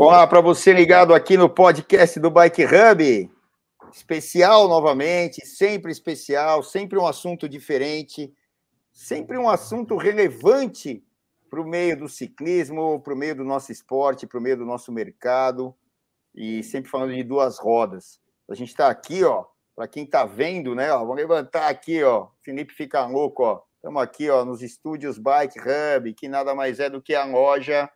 Olá para você ligado aqui no podcast do Bike Hub. Especial novamente, sempre especial, sempre um assunto diferente, sempre um assunto relevante para o meio do ciclismo, para o meio do nosso esporte, para o meio do nosso mercado, e sempre falando de duas rodas. A gente está aqui, ó, para quem está vendo, né? Ó, vamos levantar aqui, ó. Felipe fica louco, ó. Estamos aqui, ó, nos estúdios Bike Hub, que nada mais é do que a loja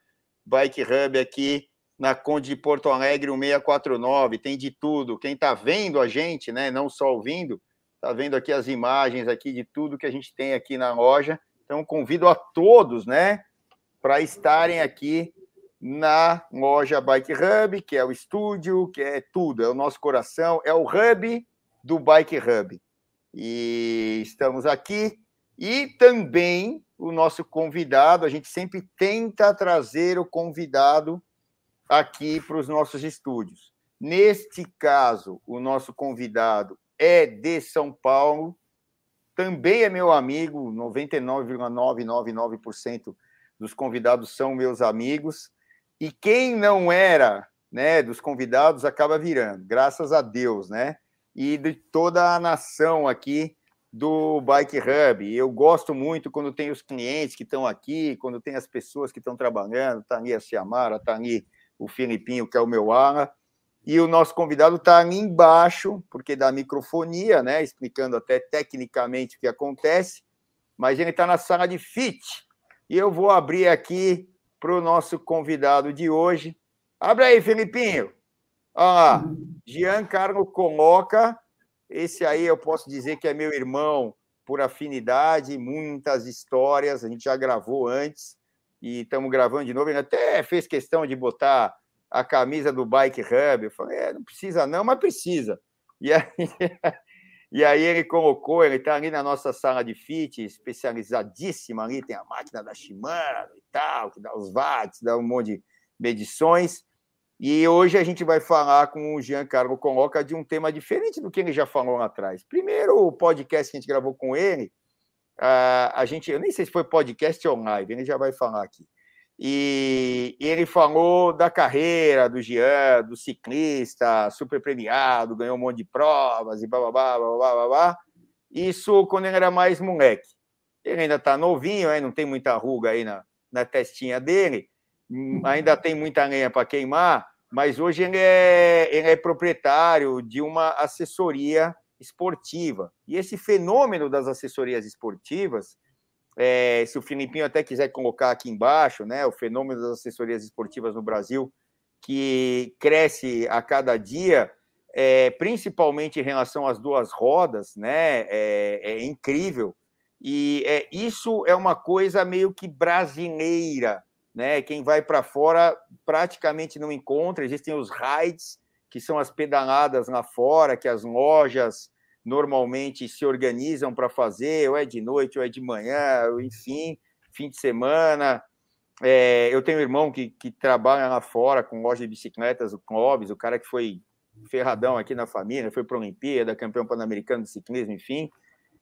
Bike Hub aqui na Conde de Porto Alegre 1649. Tem de tudo. Quem está vendo a gente, né? Não só ouvindo, está vendo aqui as imagens aqui de tudo que a gente tem aqui na loja. Então, convido a todos, né, para estarem aqui na loja Bike Hub, que é o estúdio, que é tudo, é o nosso coração, é o hub do Bike Hub. E estamos aqui. E também o nosso convidado, a gente sempre tenta trazer o convidado aqui para os nossos estúdios. Neste caso, o nosso convidado é de São Paulo, também é meu amigo, 99,999% dos convidados são meus amigos, e quem não era, né, dos convidados acaba virando, graças a Deus, né? E de toda a nação aqui do Bike Hub. Eu gosto muito quando tem os clientes que estão aqui, quando tem as pessoas que estão trabalhando, tá ali a Ciamara, tá o Filipinho, que é o meu ala, e o nosso convidado está ali embaixo, porque da microfonia, né? Explicando até tecnicamente o que acontece, mas ele está na sala de fit. E eu vou abrir aqui para o nosso convidado de hoje. Abre aí, Felipinho. Olha lá, Giancarlo coloca. Esse aí eu posso dizer que é meu irmão por afinidade, muitas histórias. A gente já gravou antes e estamos gravando de novo. Ele até fez questão de botar a camisa do Bike Hub. Eu falei, é, não precisa não, mas precisa. E aí, e aí ele colocou, ele está ali na nossa sala de fit, especializadíssima ali, tem a máquina da Shimano e tal, que dá os watts, dá um monte de medições. E hoje a gente vai falar com o Giancarlo Coloca de um tema diferente do que ele já falou lá atrás. Primeiro, o podcast que a gente gravou com ele, a gente, eu nem sei se foi podcast ou live, ele já vai falar aqui. E, ele falou da carreira do Jean, do ciclista, super premiado, ganhou um monte de provas e blá, blá, blá, blá, blá, blá. Isso quando ele era mais moleque. Ele ainda está novinho, aí não tem muita ruga aí na, na testinha dele, hum, ainda tem muita lenha para queimar, mas hoje ele é, ele é proprietário de uma assessoria esportiva. E esse fenômeno das assessorias esportivas é, se o Filipinho até quiser colocar aqui embaixo, né, o fenômeno das assessorias esportivas no Brasil, que cresce a cada dia, é, principalmente em relação às duas rodas, né, é, é incrível. E é, isso é uma coisa meio que brasileira, né? Quem vai para fora praticamente não encontra. Existem os rides, que são as pedaladas lá fora, que as lojas normalmente se organizam para fazer, ou é de noite, ou é de manhã, enfim, fim de semana. É, eu tenho um irmão que, que trabalha lá fora com loja de bicicletas, o Clóvis, o cara que foi ferradão aqui na família, foi para a Olimpíada, campeão pan-americano de ciclismo, enfim.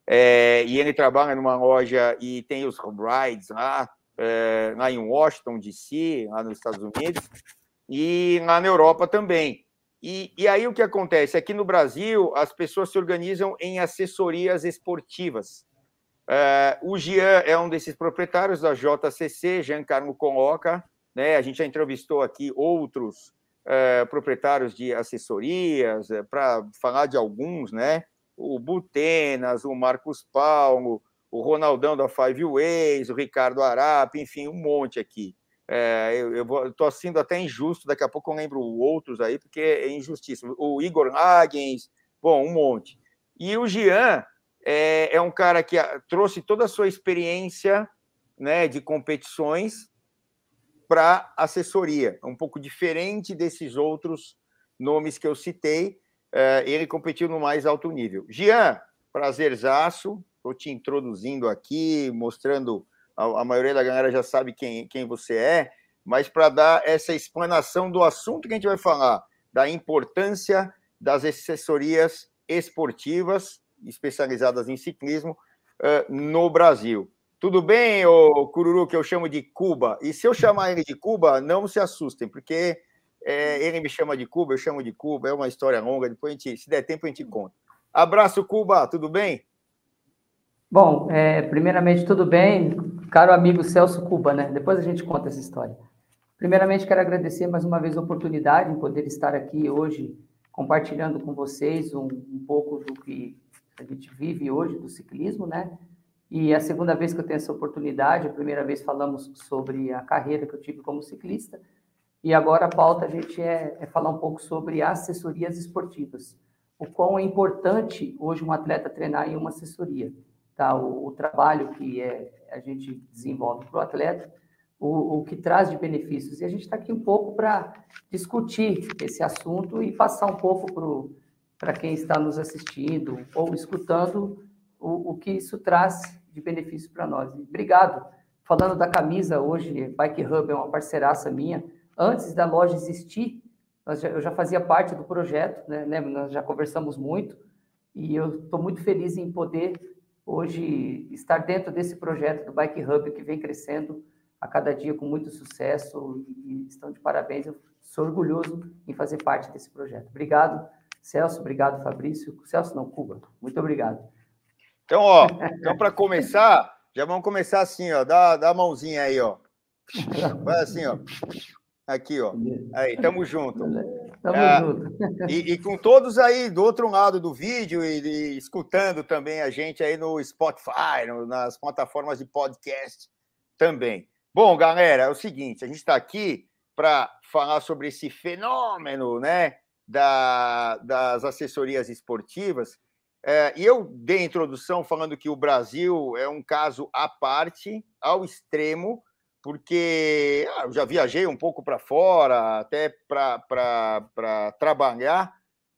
É, e ele trabalha numa loja e tem os rides lá, é, lá em Washington, D.C., lá nos Estados Unidos, e lá na Europa também. E, e aí o que acontece? Aqui no Brasil, as pessoas se organizam em assessorias esportivas. Uh, o Gian é um desses proprietários da JCC, Giancarlo Coloca. Né? A gente já entrevistou aqui outros uh, proprietários de assessorias, uh, para falar de alguns, né? O Butenas, o Marcos Paulo, o Ronaldão da Five Ways, o Ricardo Arap, enfim, um monte aqui. É, eu, eu tô sendo até injusto, daqui a pouco eu lembro outros aí, porque é injustiça. O Igor Hagens, bom, um monte. E o Jean é, é um cara que trouxe toda a sua experiência né, de competições para assessoria, um pouco diferente desses outros nomes que eu citei. É, ele competiu no mais alto nível. Jean, prazerzaço, estou te introduzindo aqui, mostrando a, a maioria da galera já sabe quem, quem você é, mas para dar essa explanação do assunto que a gente vai falar, da importância das assessorias esportivas especializadas em ciclismo uh, no Brasil. Tudo bem, o Cururu, que eu chamo de Cuba? E se eu chamar ele de Cuba, não se assustem, porque É, ele me chama de Cuba, eu chamo de Cuba, é uma história longa, depois a gente, se der tempo a gente conta. Abraço, Cuba, tudo bem? Bom, é, primeiramente, tudo bem, caro amigo Celso Cuba, né? Depois a gente conta essa história. Primeiramente, quero agradecer mais uma vez a oportunidade em poder estar aqui hoje compartilhando com vocês um, um pouco do que a gente vive hoje do ciclismo, né? E é a segunda vez que eu tenho essa oportunidade, a primeira vez falamos sobre a carreira que eu tive como ciclista, e agora a pauta a gente é, é falar um pouco sobre assessorias esportivas. O quão é importante hoje um atleta treinar em uma assessoria tá? o, o trabalho que é, a gente desenvolve para o atleta, o, que traz de benefícios. E a gente está aqui um pouco para discutir esse assunto e passar um pouco para quem está nos assistindo ou escutando o, o que isso traz de benefício para nós. E obrigado. Falando da camisa, hoje, Bike Hub é uma parceiraça minha. Antes da loja existir, já, eu já fazia parte do projeto, né? nós já conversamos muito, e eu estou muito feliz em poder hoje estar dentro desse projeto do Bike Hub que vem crescendo a cada dia com muito sucesso e estão de parabéns. Eu sou orgulhoso em fazer parte desse projeto. Obrigado, Celso. Obrigado, Fabrício. Celso, não, Cuba. Muito obrigado. Então, ó, então para começar, já vamos começar assim, ó. Dá, dá a mãozinha aí, ó. Faz assim, ó. Aqui, ó. Aí, tamo junto. Tamo ah, junto. E, e, com todos aí do outro lado do vídeo e, e escutando também a gente aí no Spotify, no, nas plataformas de podcast também. Bom, galera, é o seguinte, a gente está aqui para falar sobre esse fenômeno, né, da, das assessorias esportivas. É, e eu dei a introdução falando que o Brasil é um caso à parte, ao extremo, porque ah, eu já viajei um pouco para fora, até para trabalhar,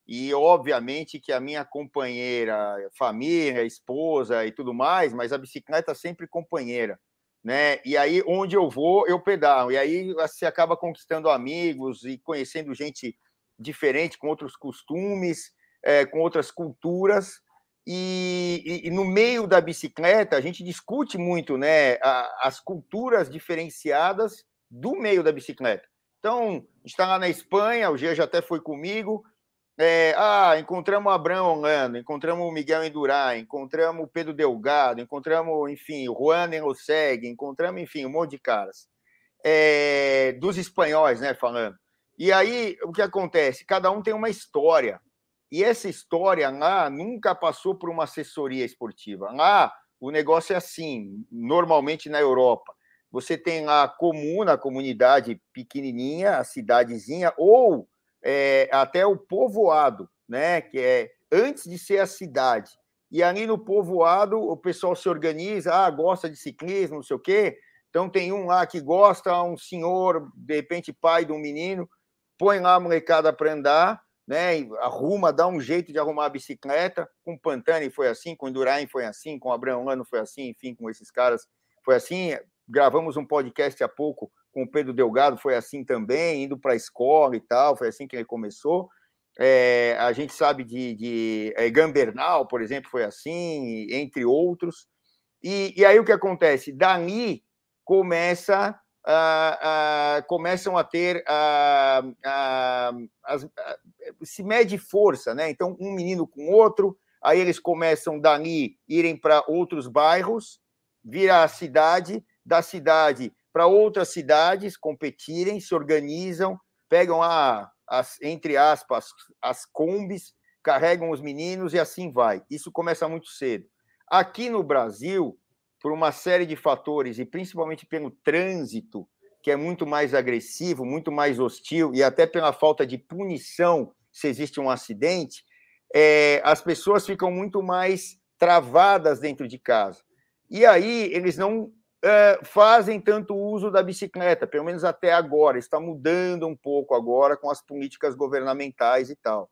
e obviamente que a minha companheira, família, esposa e tudo mais, mas a bicicleta sempre companheira. Né? E aí, onde eu vou, eu pedalo. E aí você acaba conquistando amigos e conhecendo gente diferente, com outros costumes, é, com outras culturas. E, e, e, no meio da bicicleta, a gente discute muito né, a, as culturas diferenciadas do meio da bicicleta. Então, está lá na Espanha, o Gia já até foi comigo. É, ah, encontramos o Abrão Orlando, encontramos o Miguel Endurá, encontramos o Pedro Delgado, encontramos, enfim, o Juan Enloseg, encontramos, enfim, um monte de caras. É, dos espanhóis, né, falando. E aí, o que acontece? Cada um tem uma história. E essa história lá nunca passou por uma assessoria esportiva. Lá o negócio é assim, normalmente na Europa. Você tem lá a comuna, a comunidade pequenininha, a cidadezinha, ou é, até o povoado, né? Que é antes de ser a cidade. E ali no povoado o pessoal se organiza, ah, gosta de ciclismo, não sei o quê. Então tem um lá que gosta, um senhor, de repente pai de um menino, põe lá a molecada para andar né? Arruma, dá um jeito de arrumar a bicicleta. Com Pantani foi assim, com Indurain foi assim, com Abraão Lano foi assim, enfim, com esses caras foi assim. Gravamos um podcast há pouco com o Pedro Delgado, foi assim também, indo para a escola e tal, foi assim que ele começou. É, a gente sabe de, de é, Gambernal, por exemplo, foi assim, entre outros. E, e aí o que acontece? Dali começa Uh, uh, começam a ter uh, as, se mede força, né? Então um menino com outro, aí eles começam dali irem para outros bairros, vira a cidade, da cidade para outras cidades competirem, se organizam, pegam a, as, entre aspas as combis, carregam os meninos e assim vai. Isso começa muito cedo. Aqui no Brasil por uma série de fatores, e principalmente pelo trânsito, que é muito mais agressivo, muito mais hostil, e até pela falta de punição se existe um acidente, é, as pessoas ficam muito mais travadas dentro de casa. E aí eles não é, fazem tanto uso da bicicleta, pelo menos até agora. Está mudando um pouco agora com as políticas governamentais e tal.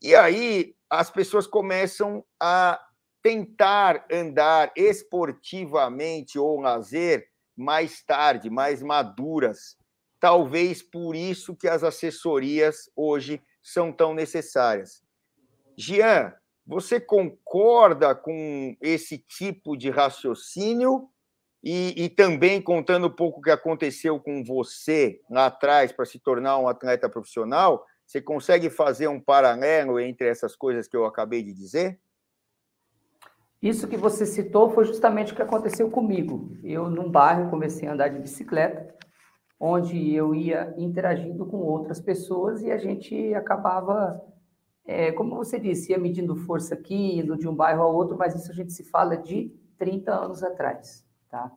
E aí as pessoas começam a tentar andar esportivamente ou lazer mais tarde, mais maduras. Talvez por isso que as assessorias hoje são tão necessárias. Jean, você concorda com esse tipo de raciocínio E, e, também contando um pouco o que aconteceu com você lá atrás para se tornar um atleta profissional, você consegue fazer um paralelo entre essas coisas que eu acabei de dizer? Isso que você citou foi justamente o que aconteceu comigo. Eu, num bairro, comecei a andar de bicicleta, onde eu ia interagindo com outras pessoas e a gente acabava, é, como você disse, ia medindo força aqui, indo de um bairro ao outro, mas isso a gente se fala de 30 anos atrás, tá?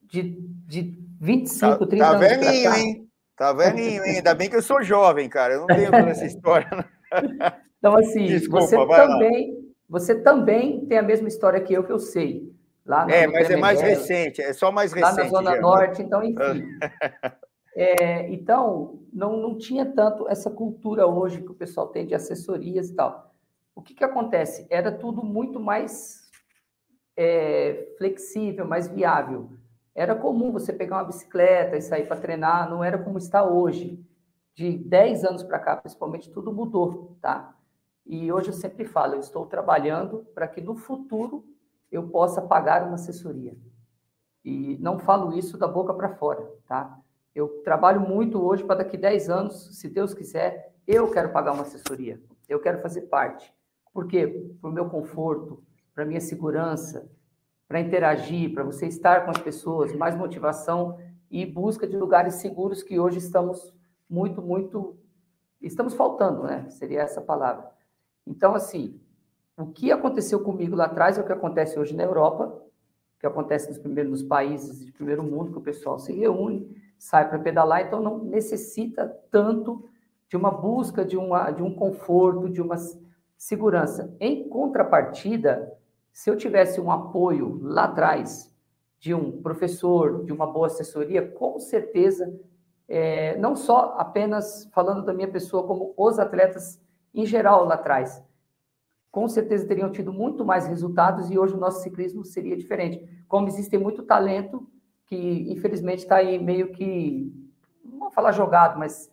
De, de 25, tá, 30 tá anos velhinho, hein? Tá velhinho, hein? Ainda bem que eu sou jovem, cara. Eu não tenho toda essa história. Então, assim, Desculpa, você também... Lá você também tem a mesma história que eu, que eu sei. Lá é, mas é mais recente, é só mais recente. Lá na Zona já. Norte, então, enfim. é, então, não, não tinha tanto essa cultura hoje que o pessoal tem de assessorias e tal. O que, que acontece? Era tudo muito mais é, flexível, mais viável. Era comum você pegar uma bicicleta e sair para treinar, não era como está hoje. De 10 anos para cá, principalmente, tudo mudou, tá? E hoje eu sempre falo, eu estou trabalhando para que no futuro eu possa pagar uma assessoria. E não falo isso da boca para fora, tá? Eu trabalho muito hoje para daqui 10 anos, se Deus quiser, eu quero pagar uma assessoria. Eu quero fazer parte. Por quê? Para o meu conforto, para minha segurança, para interagir, para você estar com as pessoas, mais motivação e busca de lugares seguros que hoje estamos muito, muito. Estamos faltando, né? Seria essa palavra. Então, assim, o que aconteceu comigo lá atrás é o que acontece hoje na Europa, que acontece nos primeiros nos países de primeiro mundo, que o pessoal se reúne, sai para pedalar, então não necessita tanto de uma busca de, uma, de um conforto, de uma segurança. Em contrapartida, se eu tivesse um apoio lá atrás de um professor, de uma boa assessoria, com certeza, é, não só apenas falando da minha pessoa, como os atletas em geral lá atrás. Com certeza teriam tido muito mais resultados e hoje o nosso ciclismo seria diferente. Como existe muito talento que, infelizmente, está aí meio que, não vou falar jogado, mas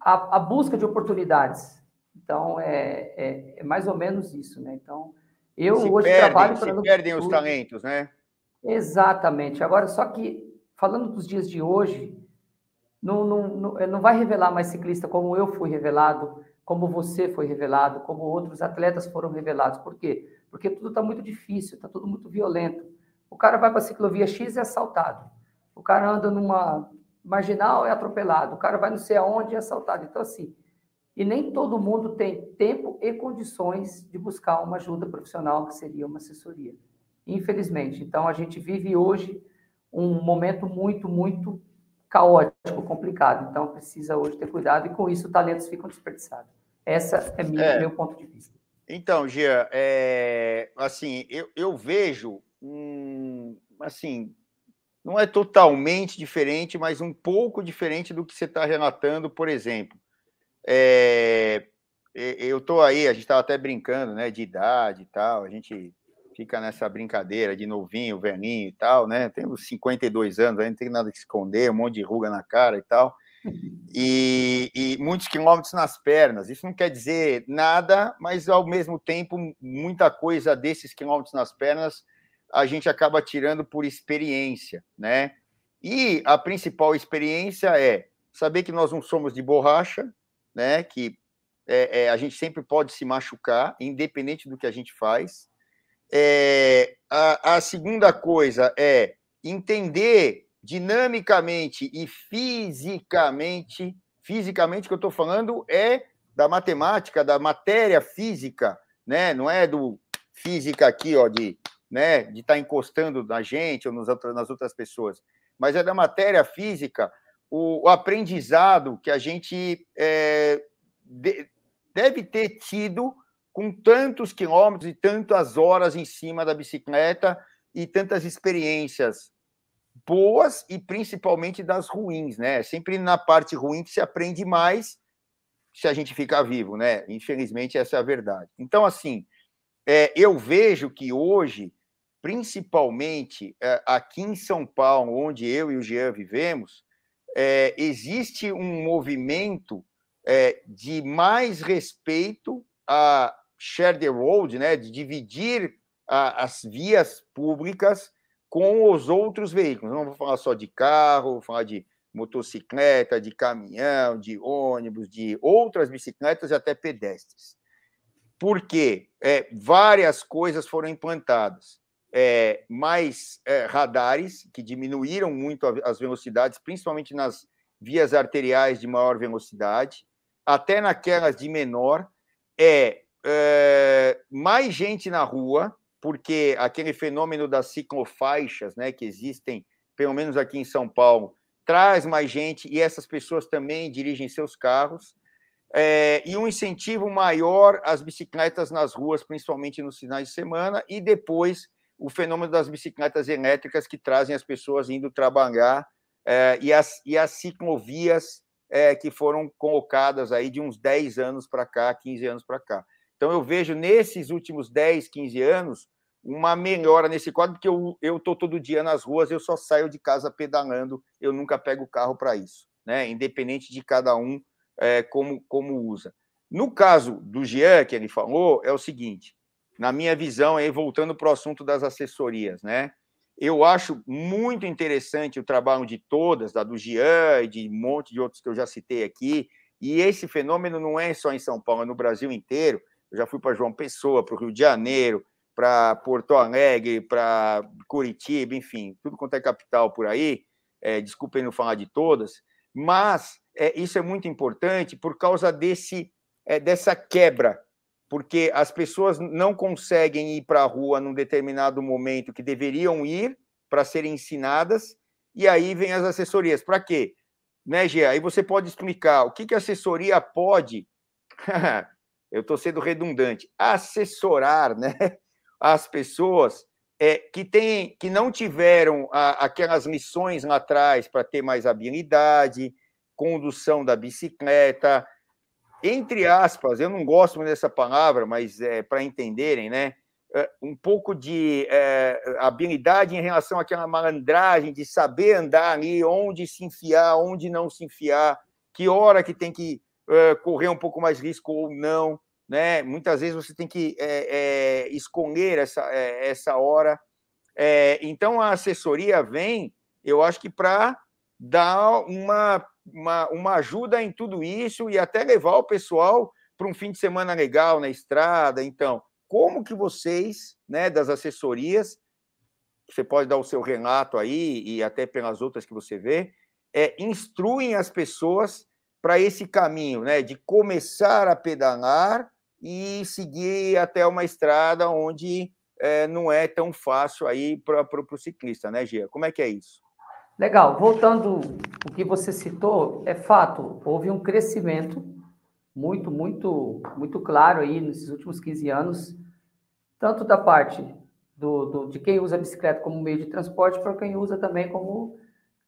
a, a busca de oportunidades. Então, é, é, é, mais ou menos isso, né? Então, eu se hoje perdem, trabalho... Se perdem os talentos, né? Exatamente. Agora, só que, falando dos dias de hoje, não, não, não, não vai revelar mais ciclista como eu fui revelado, como você foi revelado, como outros atletas foram revelados. Por quê? Porque tudo está muito difícil, está tudo muito violento. O cara vai para a ciclovia X e é assaltado. O cara anda numa marginal é atropelado. O cara vai não sei aonde e é assaltado. Então, assim, e nem todo mundo tem tempo e condições de buscar uma ajuda profissional, que seria uma assessoria. Infelizmente. Então, a gente vive hoje um momento muito, muito caótico, complicado. Então, precisa hoje ter cuidado e, com isso, talentos ficam desperdiçados. Essa é, minha, é. meu ponto de vista. Então, Gia, é, assim, eu, eu vejo um, assim, não é totalmente diferente, mas um pouco diferente do que você está relatando, por exemplo. É, eu estou aí, a gente estava até brincando, né, de idade e tal, a gente fica nessa brincadeira de novinho, velhinho e tal, né? Temos 52 anos, aí não tem nada que esconder, um monte de ruga na cara e tal. E, e, muitos quilômetros nas pernas. Isso não quer dizer nada, mas ao mesmo tempo, muita coisa desses quilômetros nas pernas a gente acaba tirando por experiência, né? E a principal experiência é saber que nós não somos de borracha, né? Que é, é, a gente sempre pode se machucar, independente do que a gente faz. É, a, a segunda coisa é entender dinamicamente e fisicamente, fisicamente que eu estou falando é da matemática, da matéria física, né? Não é do física aqui, ó, de, né, de estar tá encostando na gente ou nos, nas outras pessoas, mas é da matéria física, o, o aprendizado que a gente é, de, deve ter tido com tantos quilômetros e tantas horas em cima da bicicleta e tantas experiências boas e principalmente das ruins, né? Sempre na parte ruim que se aprende mais se a gente ficar vivo, né? Infelizmente, essa é a verdade. Então, assim, é, eu vejo que hoje, principalmente é, aqui em São Paulo, onde eu e o Jean vivemos, é, existe um movimento é, de mais respeito a share the road, né, de dividir a, as vias públicas com os outros veículos. Não vou falar só de carro, vou falar de motocicleta, de caminhão, de ônibus, de outras bicicletas e até pedestres. Porque é, várias coisas foram implantadas. É, mais é, radares, que diminuíram muito as velocidades, principalmente nas vias arteriais de maior velocidade, até naquelas de menor, é, é mais gente na rua, porque aquele fenômeno das ciclofaixas, né, que existem, pelo menos aqui em São Paulo, traz mais gente e essas pessoas também dirigem seus carros. É, e um incentivo maior às bicicletas nas ruas, principalmente nos finais de semana, e depois o fenômeno das bicicletas elétricas que trazem as pessoas indo trabalhar é, e, as, e as ciclovias é, que foram colocadas aí de uns 10 anos para cá, 15 anos para cá. Então, eu vejo nesses últimos 10, 15 anos uma melhora nesse quadro, porque eu estou todo dia nas ruas, eu só saio de casa pedalando, eu nunca pego o carro para isso, né? independente de cada um é, como, como usa. No caso do Jean, que ele falou, é o seguinte, na minha visão, aí, voltando para o assunto das assessorias, né? Eu acho muito interessante o trabalho de todas, da do Jean e de um monte de outros que eu já citei aqui. E esse fenômeno não é só em São Paulo, é no Brasil inteiro. Eu já fui para João Pessoa, para o Rio de Janeiro, para Porto Alegre, para Curitiba, enfim, tudo quanto é capital por aí. É, desculpem não falar de todas, mas é, isso é muito importante por causa desse, é, dessa quebra, porque as pessoas não conseguem ir para a rua num determinado momento que deveriam ir para serem ensinadas, e aí vem as assessorias. Para quê? Né, Gê? Aí você pode explicar o que, que a assessoria pode. Eu estou sendo redundante. Assessorar, né? as pessoas é, que, tem, que não tiveram a, aquelas lições lá atrás para ter mais habilidade, condução da bicicleta, entre aspas, eu não gosto muito dessa palavra, mas é, para entenderem, né? É, um pouco de é, habilidade em relação àquela malandragem, de saber andar ali, onde se enfiar, onde não se enfiar, que hora que tem que é, correr um pouco mais risco ou não né? Muitas vezes você tem que é, é, escolher essa, é, essa hora. então a assessoria vem, eu acho que para dar uma, uma, uma ajuda em tudo isso e até levar o pessoal para um fim de semana legal na estrada. Então, como que vocês, né, das assessorias, você pode dar o seu relato aí e até pelas outras que você vê, é, instruem as pessoas para esse caminho, né, de começar a pedalar e seguir até uma estrada onde é, não é tão fácil aí para o ciclista, né, Gia? Como é que é isso? Legal. Voltando o que você citou, é fato, houve um crescimento muito, muito, muito claro aí nesses últimos 15 anos, tanto da parte do, do, de quem usa a bicicleta como meio de transporte, para quem usa também como,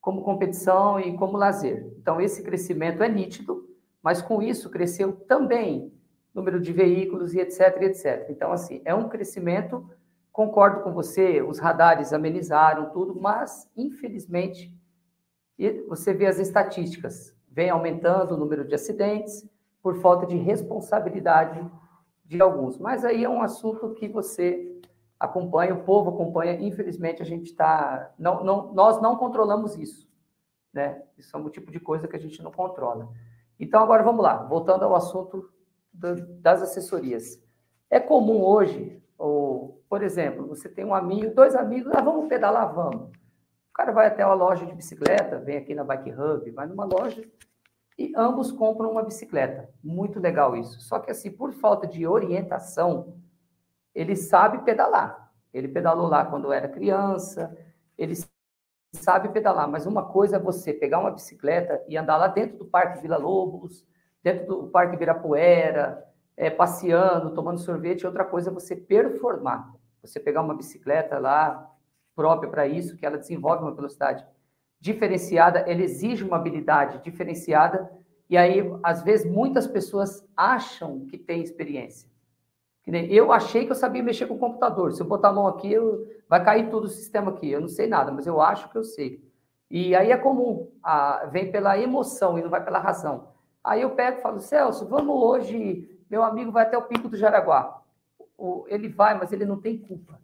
como competição e como lazer. Então, esse crescimento é nítido, mas com isso cresceu também número de veículos e etc, etc. Então, assim, é um crescimento, concordo com você, os radares amenizaram tudo, mas, infelizmente, você vê as estatísticas, vem aumentando o número de acidentes por falta de responsabilidade de alguns. Mas aí é um assunto que você acompanha, o povo acompanha, infelizmente a gente está... Não, não, nós não controlamos isso, né? Isso é um tipo de coisa que a gente não controla. Então, agora vamos lá, voltando ao assunto das assessorias. É comum hoje, ou, por exemplo, você tem um amigo, dois amigos, ah, vamos pedalar, vamos. O cara vai até uma loja de bicicleta, vem aqui na Bike Hub, vai numa loja e ambos compram uma bicicleta. Muito legal isso. Só que assim, por falta de orientação, ele sabe pedalar. Ele pedalou lá quando era criança, ele sabe pedalar, mas uma coisa é você pegar uma bicicleta e andar lá dentro do Parque Vila Lobos, dentro do Parque Ibirapuera, é, passeando, tomando sorvete. Outra coisa é você performar. Você pegar uma bicicleta lá própria para isso, que ela desenvolve uma velocidade diferenciada, ela exige uma habilidade diferenciada, e aí, às vezes, muitas pessoas acham que tem experiência. Eu achei que eu sabia mexer com o computador. Se eu botar a mão aqui, eu... vai cair todo o sistema aqui. Eu não sei nada, mas eu acho que eu sei. E aí é comum, a... vem pela emoção e não vai pela razão. Aí eu pego e falo, Celso, vamos hoje, meu amigo vai até o Pico do Jaraguá. Ele vai, mas ele não tem culpa.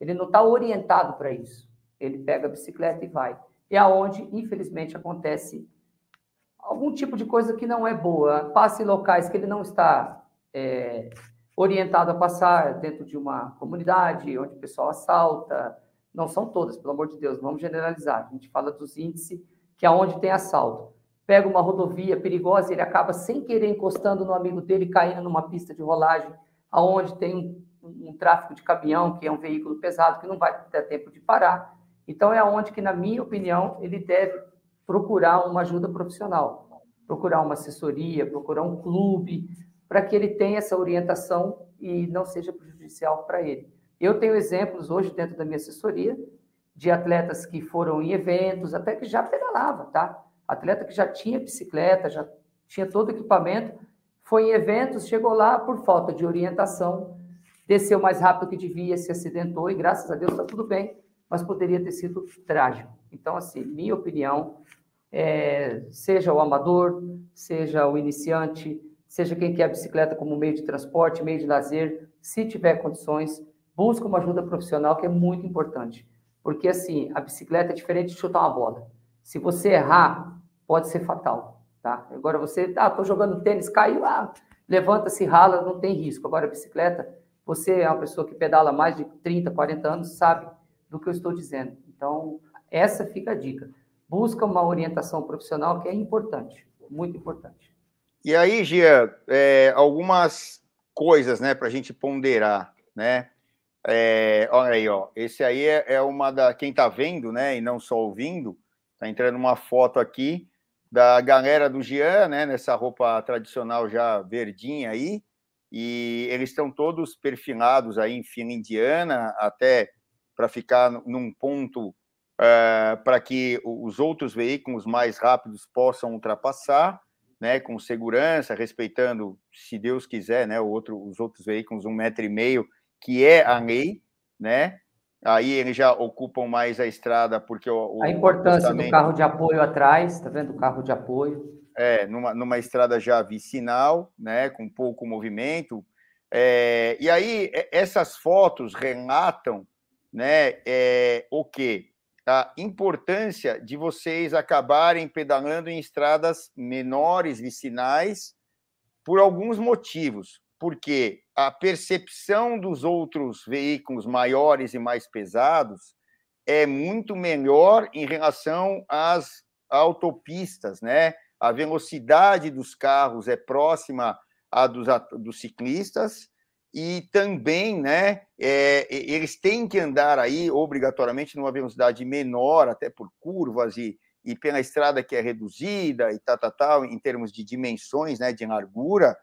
Ele não está orientado para isso. Ele pega a bicicleta e vai. E aonde, infelizmente, acontece algum tipo de coisa que não é boa. Passe locais que ele não está é, orientado a passar dentro de uma comunidade onde o pessoal assalta. Não são todas, pelo amor de Deus, vamos generalizar. A gente fala dos índices que é onde tem assalto. Pega uma rodovia perigosa, ele acaba sem querer encostando no amigo dele, caindo numa pista de rolagem, aonde tem um, um tráfego de caminhão, que é um veículo pesado, que não vai ter tempo de parar. Então, é onde que, na minha opinião, ele deve procurar uma ajuda profissional, procurar uma assessoria, procurar um clube, para que ele tenha essa orientação e não seja prejudicial para ele. Eu tenho exemplos hoje dentro da minha assessoria de atletas que foram em eventos, até que já pedalava, tá? Atleta que já tinha bicicleta, já tinha todo o equipamento, foi em eventos, chegou lá por falta de orientação, desceu mais rápido que devia, se acidentou e graças a Deus está tudo bem, mas poderia ter sido trágico. Então, assim, minha opinião, é, seja o amador, seja o iniciante, seja quem quer a bicicleta como meio de transporte, meio de lazer, se tiver condições, busque uma ajuda profissional, que é muito importante. Porque, assim, a bicicleta é diferente de chutar uma bola. Se você errar, pode ser fatal, tá? Agora, você, ah, tô jogando tênis, caiu, ah, levanta-se, rala, não tem risco. Agora, a bicicleta, você é uma pessoa que pedala mais de 30, 40 anos, sabe do que eu estou dizendo. Então, essa fica a dica. Busca uma orientação profissional que é importante, muito importante. E aí, Gia, é, algumas coisas, né, para a gente ponderar, né? É, olha aí, ó. Esse aí é, é uma da quem está vendo, né, e não só ouvindo. Tá entrando uma foto aqui da galera do Gian, né, nessa roupa tradicional já verdinha aí, e eles estão todos perfilados aí em fila indiana, até para ficar num ponto uh, para que os outros veículos mais rápidos possam ultrapassar, né, com segurança, respeitando, se Deus quiser, né, o outro, os outros veículos um metro e meio, que é a lei, né? Aí eles já ocupam mais a estrada porque o, a importância do carro de apoio atrás, tá vendo o carro de apoio? É, numa, numa estrada já vicinal, né, com pouco movimento. É, e aí essas fotos relatam né, é, o quê? A importância de vocês acabarem pedalando em estradas menores, vicinais, por alguns motivos. Porque a percepção dos outros veículos maiores e mais pesados é muito melhor em relação às autopistas, né? A velocidade dos carros é próxima à dos, dos ciclistas e também, né, é, eles têm que andar aí obrigatoriamente numa velocidade menor, até por curvas e, e pela estrada que é reduzida e tal, tal, tal, em termos de dimensões, né, de largura.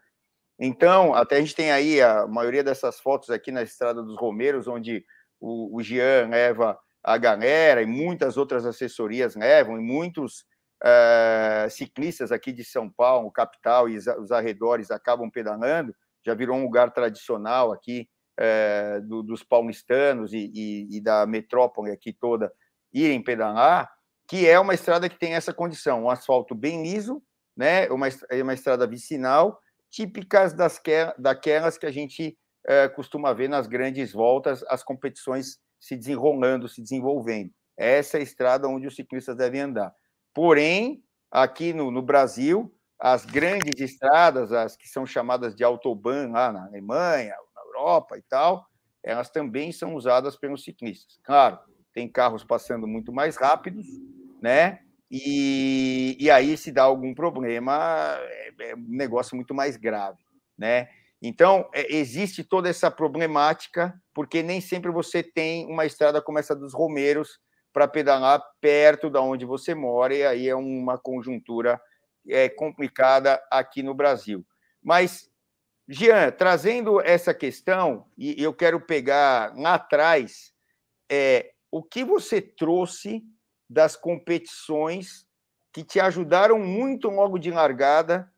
Então, até a gente tem aí a maioria dessas fotos aqui na Estrada dos Romeiros, onde o, o Jean leva a galera e muitas outras assessorias levam, e muitos uh, ciclistas aqui de São Paulo, capital e os arredores acabam pedalando já virou um lugar tradicional aqui é, do, dos paulistanos e, e, e, da metrópole aqui toda irem pedalar, que é uma estrada que tem essa condição, um asfalto bem liso, né, uma, uma estrada vicinal, típicas das que, daquelas que a gente é, costuma ver nas grandes voltas, as competições se desenrolando, se desenvolvendo. Essa é a estrada onde os ciclistas devem andar. Porém, aqui no, no Brasil, as grandes estradas, as que são chamadas de autobahn lá na Alemanha, na Europa e tal, elas também são usadas pelos ciclistas. Claro, tem carros passando muito mais rápidos, né? E, e aí, se dá algum problema, é, é um negócio muito mais grave, né? Então, é, existe toda essa problemática, porque nem sempre você tem uma estrada como essa dos Romeiros para pedalar perto da onde você mora, e aí é uma conjuntura é, complicada aqui no Brasil. Mas, Jean, trazendo essa questão, e eu quero pegar lá atrás, é, o que você trouxe das competições que te ajudaram muito logo de largada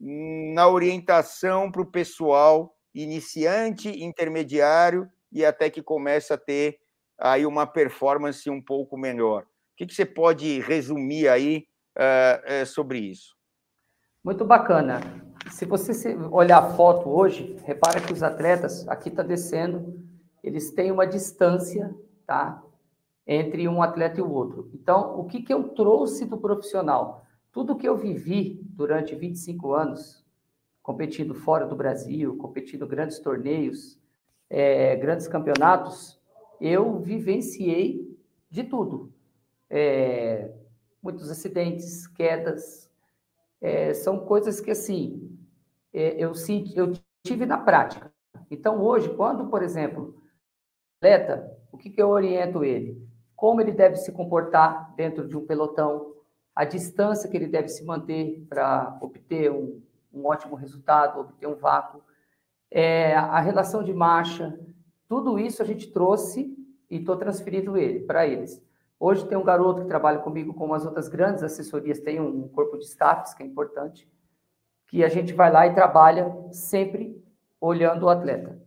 na orientação para o pessoal iniciante, intermediário e até que começa a ter aí uma performance um pouco melhor. O que, que você pode resumir aí uh, sobre isso. Muito bacana. Se você olhar a foto hoje, repara que os atletas, aqui está descendo, eles têm uma distância, tá? entre um atleta e o outro. Então, o que, que eu trouxe do profissional? Tudo que eu vivi durante 25 anos, competindo fora do Brasil, competindo grandes torneios, é, grandes campeonatos, eu vivenciei de tudo. É, muitos acidentes, quedas, é, são coisas que, assim, é, eu, senti, eu tive na prática. Então, hoje, quando, por exemplo, atleta, o que, que eu oriento ele? Como ele deve se comportar dentro de um pelotão, a distância que ele deve se manter para obter um, um, ótimo resultado, obter um vácuo, é, a relação de marcha, tudo isso a gente trouxe e estou transferindo ele para eles. Hoje tem um garoto que trabalha comigo, como as outras grandes assessorias, tem um corpo de staffs que é importante, que a gente vai lá e trabalha sempre olhando o atleta.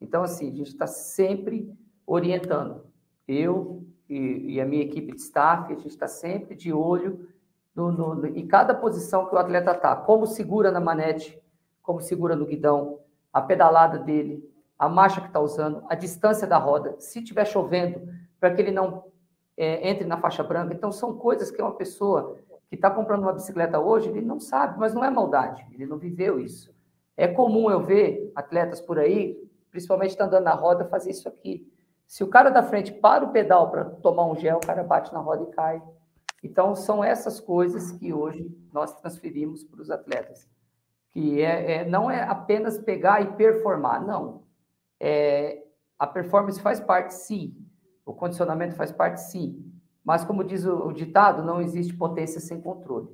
Então, assim, a gente está sempre orientando. Eu e, e, a minha equipe de staff, a gente está sempre de olho no, no, no, em cada posição que o atleta está. Como segura na manete, como segura no guidão, a pedalada dele, a marcha que está usando, a distância da roda, se estiver chovendo, para que ele não é, entre na faixa branca. Então, são coisas que uma pessoa que está comprando uma bicicleta hoje, ele não sabe, mas não é maldade, ele não viveu isso. É comum eu ver atletas por aí, principalmente estando tá andando na roda, fazer isso aqui. Se o cara da frente para o pedal para tomar um gel, o cara bate na roda e cai. Então, são essas coisas que hoje nós transferimos para os atletas. Que é, é, não é apenas pegar e performar, não. É, a performance faz parte, sim, o condicionamento faz parte, sim. Mas, como diz o, ditado, não existe potência sem controle.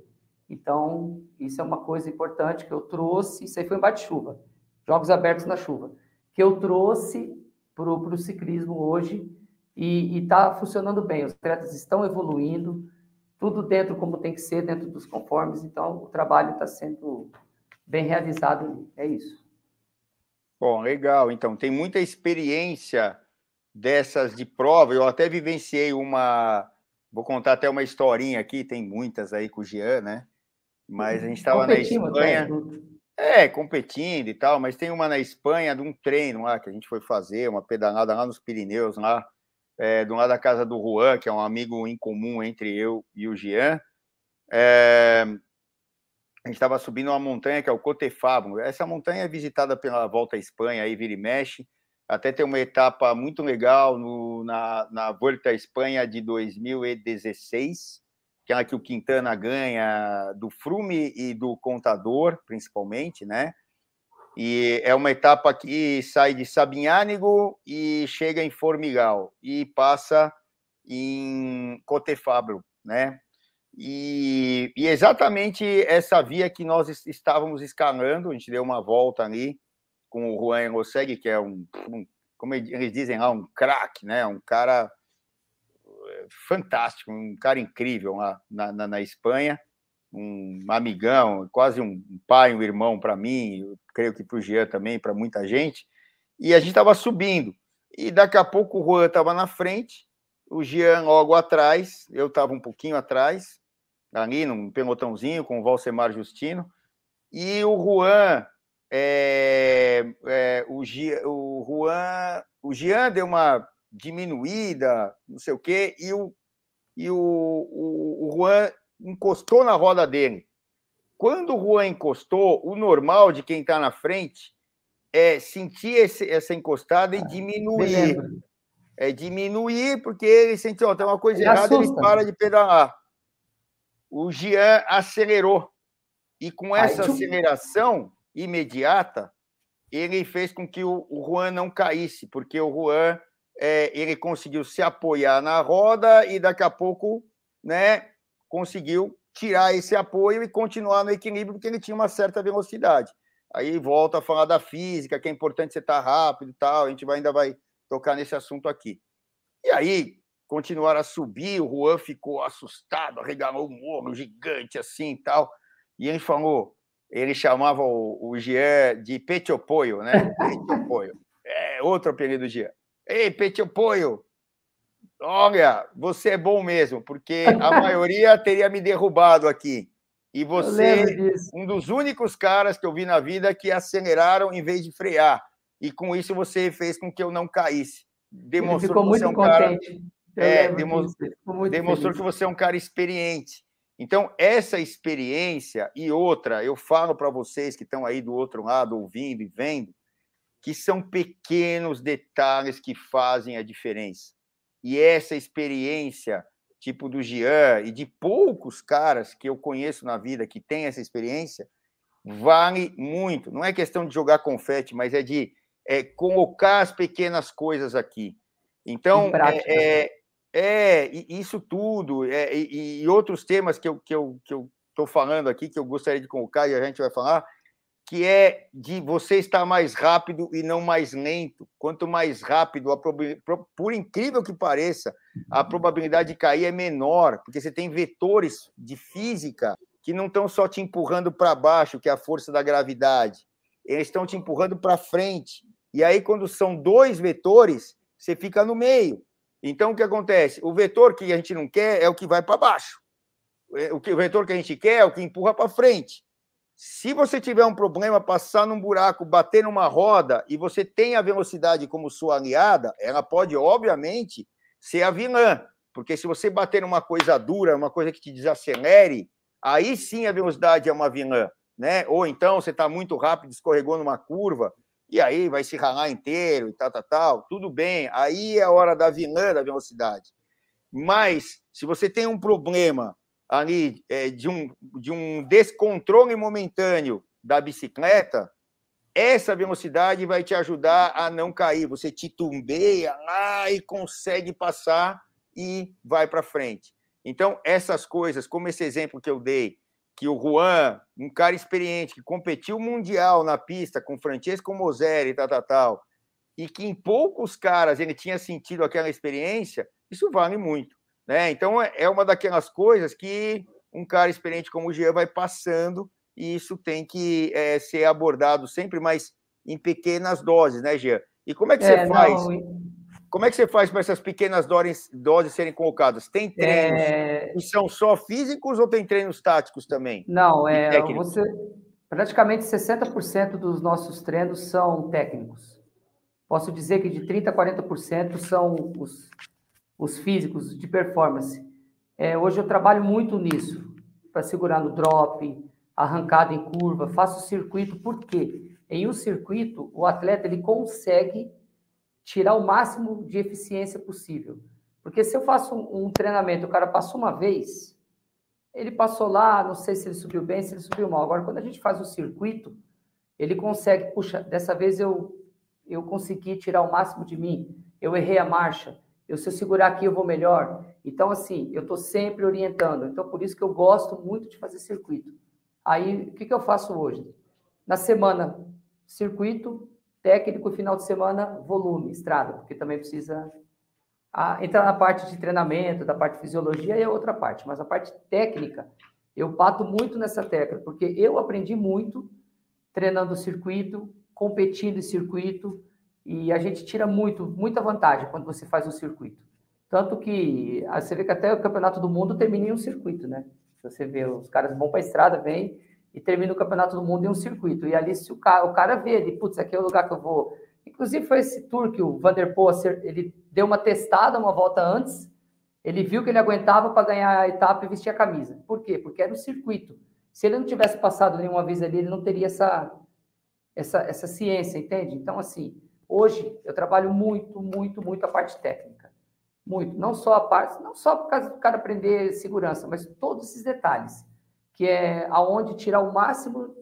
Então, isso é uma coisa importante que eu trouxe. Isso aí foi em bate-chuva, jogos abertos na chuva, que eu trouxe para o ciclismo hoje e está funcionando bem. Os atletas estão evoluindo, tudo dentro como tem que ser, dentro dos conformes. Então, o trabalho está sendo bem realizado. É isso. Bom, legal. Então, tem muita experiência dessas de prova, eu até vivenciei uma. Vou contar até uma historinha aqui, tem muitas aí com o Jean, né? Mas a gente estava na Espanha. É, competindo e tal, mas tem uma na Espanha de um treino lá que a gente foi fazer, uma pedalada lá nos Pirineus, lá, é, do lado da casa do Juan, que é um amigo em comum entre eu e o Jean. É, a gente estava subindo uma montanha que é o Cotefabo. Essa montanha é visitada pela Volta à Espanha, aí vira e mexe. Até tem uma etapa muito legal no, na, na Volta à Espanha de 2016, que é que o Quintana ganha do Frume e do Contador, principalmente, né? E é uma etapa que sai de Sabinhánigo e chega em Formigal e passa em Cotefabro, né? E, e, exatamente essa via que nós estávamos escalando, a gente deu uma volta ali, com o Juan Roseg, que é um, um, como eles dizem lá, um craque, né? Um cara eh, fantástico, um cara incrível lá na, na, na Espanha, um amigão, quase um pai, um irmão para mim, eu creio que para o Jean também, para muita gente. E a gente estava subindo. E daqui a pouco o Juan estava na frente, o Jean logo atrás, eu estava um pouquinho atrás, ali num pelotãozinho com o Valsemar Justino. E o Juan é, é, o, o Juan, o Jean deu uma diminuída, não sei o quê, e o, e o, o, o Juan encostou na roda dele. Quando o Juan encostou, o normal de quem está na frente é sentir esse, essa encostada e ah, diminuir. É diminuir, porque ele sentiu, oh, tem uma coisa ele errada, assusta. ele para de pedalar. O Jean acelerou. E com essa Ai, aceleração, imediata, ele fez com que o, Juan não caísse, porque o Juan é, ele conseguiu se apoiar na roda e daqui a pouco né, conseguiu tirar esse apoio e continuar no equilíbrio, porque ele tinha uma certa velocidade. Aí volta a falar da física, que é importante você estar rápido e tal, a gente vai, ainda vai tocar nesse assunto aqui. E aí, continuaram a subir, o Juan ficou assustado, arregalou um morro gigante assim e tal, e ele falou, ele chamava o, o Jean de Petiopoio, né? Petiopoio. É outro apelido do Jean. Ei, Petiopoio, olha, você é bom mesmo, porque a maioria teria me derrubado aqui. E você, um dos únicos caras que eu vi na vida que aceleraram em vez de frear. E com isso você fez com que eu não caísse. Demonstrou ficou muito é um contente. Cara... é, demonstrou, demonstrou que você é um cara experiente. Então, essa experiência e outra, eu falo para vocês que estão aí do outro lado, ouvindo e vendo, que são pequenos detalhes que fazem a diferença. E essa experiência, tipo do Jean e de poucos caras que eu conheço na vida que têm essa experiência, vale muito. Não é questão de jogar confete, mas é de é, colocar as pequenas coisas aqui. Então, é, é, é, isso tudo, é, e, e, outros temas que eu estou que eu, que eu falando aqui, que eu gostaria de colocar e a gente vai falar, que é de você estar mais rápido e não mais lento. Quanto mais rápido, por incrível que pareça, a probabilidade de cair é menor, porque você tem vetores de física que não estão só te empurrando para baixo, que é a força da gravidade, eles estão te empurrando para frente. E aí, quando são dois vetores, você fica no meio. Então, o que acontece? O vetor que a gente não quer é o que vai para baixo. É, o, vetor que a gente quer é o que empurra para frente. Se você tiver um problema, passar num buraco, bater numa roda e você tem a velocidade como sua aliada, ela pode, obviamente, ser a vilã. Porque se você bater numa coisa dura, uma coisa que te desacelere, aí sim a velocidade é uma vilã. Né? Ou então você está muito rápido, escorregou numa curva, e aí vai se ralar inteiro e tal, tal, tal. Tudo bem, aí é a hora da vilã da velocidade. Mas se você tem um problema ali é, de, um, de um descontrole momentâneo da bicicleta, essa velocidade vai te ajudar a não cair. Você titubeia lá e consegue passar e vai para frente. Então, essas coisas, como esse exemplo que eu dei, que o Juan, um cara experiente, que competiu mundial na pista com Francesco Moseri e tal, tal, tal, e que em poucos caras ele tinha sentido aquela experiência, isso vale muito. Né? Então, é, é uma daquelas coisas que um cara experiente como o Jean vai passando e isso tem que é, ser abordado sempre mais em pequenas doses, né, Jean? E como é que é, você faz? Não... Como é que você faz para essas pequenas doses, doses serem colocadas? Tem treinos é... que são só físicos ou tem treinos táticos também? Não, é você praticamente 60% dos nossos treinos são técnicos. Posso dizer que de 30 a 40% são os os físicos de performance. É, hoje eu trabalho muito nisso, para segurar no drop, arrancada em curva, faço circuito, por quê? Em um circuito, o atleta ele consegue tirar o máximo de eficiência possível. Porque se eu faço um, um treinamento, o cara passou uma vez, ele passou lá, não sei se ele subiu bem, se ele subiu mal. Agora, quando a gente faz o circuito, ele consegue, puxa, dessa vez eu, eu consegui tirar o máximo de mim, eu errei a marcha, eu, se eu segurar aqui, eu vou melhor. Então, assim, eu estou sempre orientando. Então, por isso que eu gosto muito de fazer circuito. Aí, o que, que eu faço hoje? Na semana, circuito, técnico, final de semana, volume, estrada, porque também precisa entrar na parte de treinamento, da parte de fisiologia é outra parte, mas a parte técnica, eu bato muito nessa tecla, porque eu aprendi muito treinando circuito, competindo em circuito, e a gente tira muito, muita vantagem quando você faz um circuito. Tanto que ah, você vê que até o Campeonato do Mundo termina em um circuito, né? Você vê, os caras vão para a estrada, vêm e termina o Campeonato do Mundo em um circuito. E ali, se o cara, o cara vê, ele, putz, aqui é o lugar que eu vou. Inclusive, foi esse tour que o Vanderpool, ele deu uma testada uma volta antes, ele viu que ele aguentava para ganhar a etapa e vestir a camisa. Por quê? Porque era um circuito. Se ele não tivesse passado nenhuma vez ali, ele não teria essa, essa, essa ciência, entende? Então, assim, Hoje eu trabalho muito, muito, muito a parte técnica. Muito. Não só a parte, não só por causa do cara aprender segurança, mas todos esses detalhes, que é aonde tirar o máximo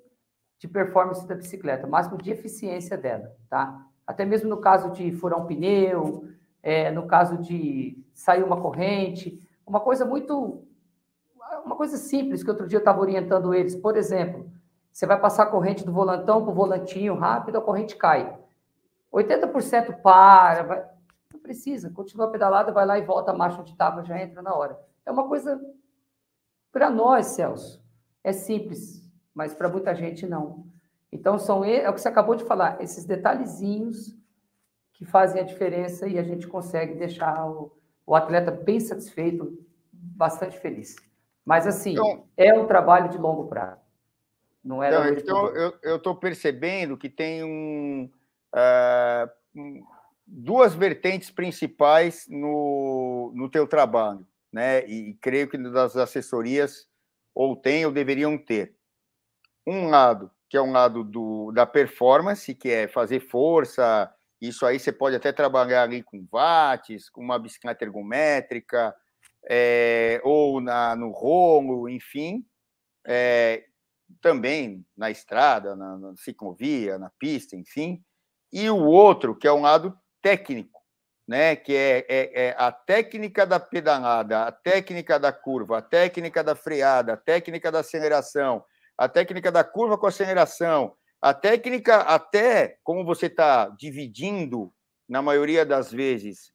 de performance da bicicleta, o máximo de eficiência dela, tá? Até mesmo no caso de furar um pneu, é, no caso de sair uma corrente, uma coisa muito, uma coisa simples que outro dia eu estava orientando eles. Por exemplo, você vai passar a corrente do volantão para o volantinho rápido, a corrente cai. 80% para, vai, não precisa, continua pedalada, vai lá e volta a marcha onde estava, já entra na hora. É uma coisa, para nós, Celso, é simples, mas para muita gente não. Então, são, é o que você acabou de falar, esses detalhezinhos que fazem a diferença e a gente consegue deixar o, o atleta bem satisfeito, bastante feliz. Mas, assim, então, é um trabalho de longo prazo. Não é então, então eu estou percebendo que tem um, Uh, duas vertentes principais no, no teu trabalho, né? E, e creio que das assessorias ou tem ou deveriam ter. Um lado, que é um lado do, da performance, que é fazer força, isso aí você pode até trabalhar ali com watts, com uma bicicleta ergométrica, é, ou na, no rolo, enfim. É, também na estrada, na, na ciclovia, na pista, enfim. E o outro, que é um lado técnico, né? que é, é, é, a técnica da pedalada, a técnica da curva, a técnica da freada, a técnica da aceleração, a técnica da curva com aceleração, a técnica até como você está dividindo, na maioria das vezes,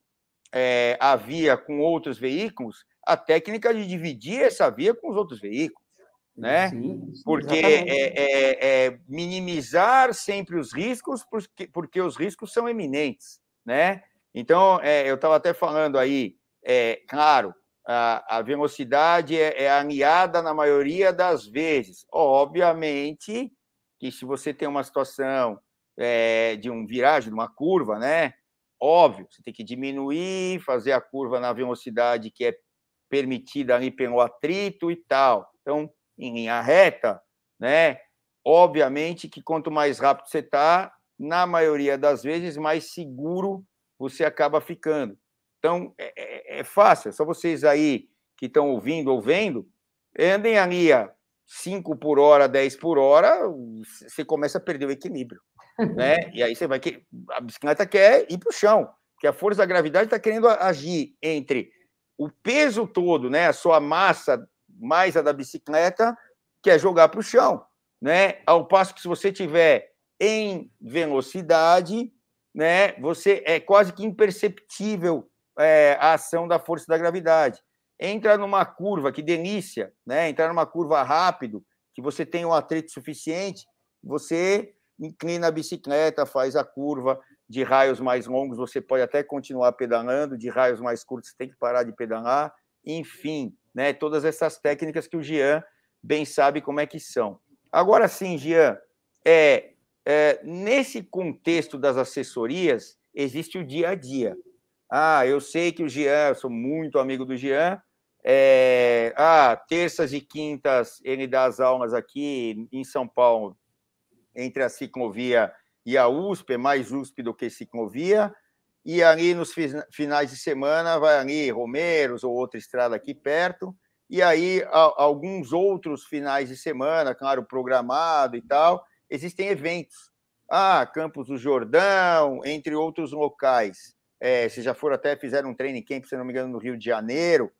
é, a via com outros veículos, a técnica de dividir essa via com os outros veículos. Né? Sim, porque é, é, é, minimizar sempre os riscos, porque, porque os riscos são eminentes. Né? Então, é, eu estava até falando aí, é, claro, a, a velocidade é, é alinhada na maioria das vezes. Obviamente que se você tem uma situação é, de um viragem, de uma curva, né? Óbvio, você tem que diminuir, fazer a curva na velocidade que é permitida ali pelo atrito e tal. Então, em linha reta, né? Obviamente que quanto mais rápido você está, na maioria das vezes, mais seguro você acaba ficando. Então, é, é, é fácil, é só vocês aí que estão ouvindo ou vendo, andem ali a 5 por hora, 10 por hora, você começa a perder o equilíbrio. Né? E aí você vai que a bicicleta quer ir para o chão, porque a força da gravidade está querendo agir entre o peso todo, né, a sua massa mais a da bicicleta, quer jogar para o chão, né? Ao passo que se você tiver em velocidade, né, você é quase que imperceptível é, a ação da força da gravidade. Entra numa curva, que delícia, né? Entrar numa curva rápido, que você tem um atrito suficiente, você inclina a bicicleta, faz a curva de raios mais longos, você pode até continuar pedalando, de raios mais curtos, você tem que parar de pedalar, enfim, né? Todas essas técnicas que o Jean bem sabe como é que são. Agora sim, Jean, é, é, nesse contexto das assessorias, existe o dia a dia. Ah, eu sei que o Jean, eu sou muito amigo do Jean. É, ah, terças e quintas ele dá as aulas aqui em São Paulo, entre a ciclovia e a USP, é mais USP do que ciclovia. E ali nos finais de semana vai ali Romeiros ou outra estrada aqui perto. E aí alguns outros finais de semana, claro, programado e tal, existem eventos. Ah, Campos do Jordão, entre outros locais é, se já foram até, fizeram um training camp, se não me engano, no Rio de Janeiro.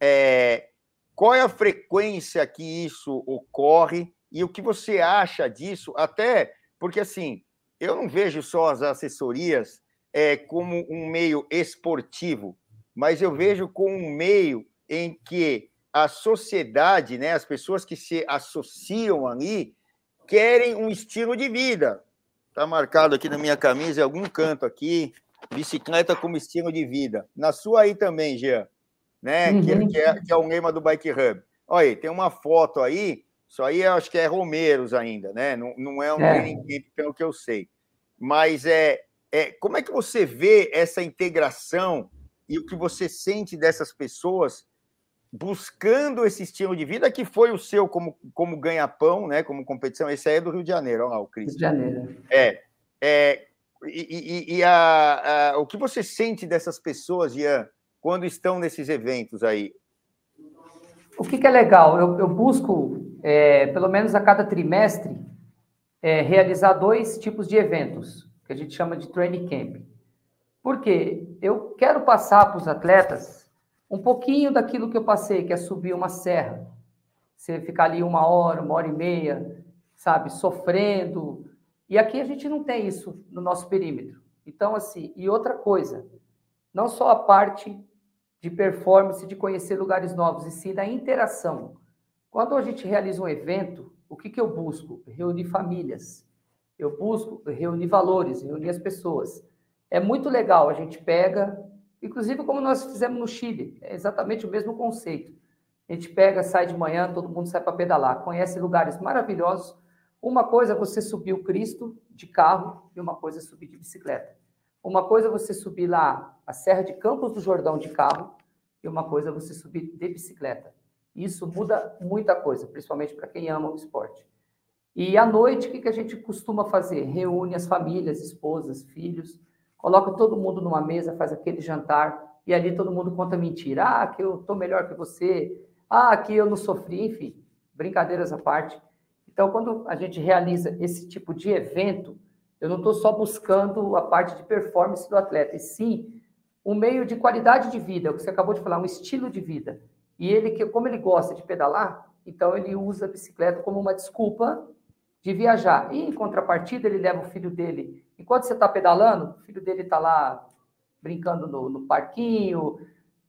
É, qual é a frequência que isso ocorre e o que você acha disso? Até porque, assim, eu não vejo só as assessorias é, como um meio esportivo, mas eu vejo como um meio em que a sociedade, né, as pessoas que se associam ali, querem um estilo de vida. Está marcado aqui na minha camisa, em algum canto aqui, bicicleta como estilo de vida. Na sua aí também, Jean, né? Uhum. Que, que, é, que, é, o lema do Bike Hub. Olha aí, tem uma foto aí, isso aí eu acho que é Romeiros ainda, né? Não, não é um é. Camp, pelo que eu sei. Mas é, é como é que você vê essa integração e o que você sente dessas pessoas buscando esse estilo de vida que foi o seu como, como ganha-pão, né? Como competição. Esse aí é do Rio de Janeiro, olha lá, o Cris. Rio de Janeiro. É. é e, e, e a, a, o que você sente dessas pessoas, Ian, quando estão nesses eventos aí? O que, que é legal? Eu, eu busco, é, pelo menos a cada trimestre, é, realizar dois tipos de eventos, que a gente chama de training camp. Por quê? Eu quero passar para os atletas um pouquinho daquilo que eu passei, que é subir uma serra. Você ficar ali uma hora, uma hora e meia, sabe, sofrendo, e aqui a gente não tem isso no nosso perímetro. Então, assim, e outra coisa, não só a parte de performance, de conhecer lugares novos, e sim da interação. Quando a gente realiza um evento, o que, que eu busco? Reunir famílias. Eu busco reunir valores, reunir as pessoas. É muito legal, a gente pega, inclusive como nós fizemos no Chile, é exatamente o mesmo conceito. A gente pega, sai de manhã, todo mundo sai para pedalar, conhece lugares maravilhosos, uma coisa é você subir o Cristo de carro e uma coisa é subir de bicicleta. Uma coisa é você subir lá a Serra de Campos do Jordão de carro e uma coisa é você subir de bicicleta. Isso muda muita coisa, principalmente para quem ama o esporte. E à noite, o que a gente costuma fazer? Reúne as famílias, esposas, filhos, coloca todo mundo numa mesa, faz aquele jantar e ali todo mundo conta mentira. Ah, que eu estou melhor que você. Ah, que eu não sofri, enfim, brincadeiras à parte. Então, quando a gente realiza esse tipo de evento, eu não estou só buscando a parte de performance do atleta, e sim um meio de qualidade de vida, o que você acabou de falar, um estilo de vida. E ele, que como ele gosta de pedalar, então ele usa a bicicleta como uma desculpa de viajar. E em contrapartida, ele leva o filho dele. Enquanto você está pedalando, o filho dele está lá brincando no, no parquinho.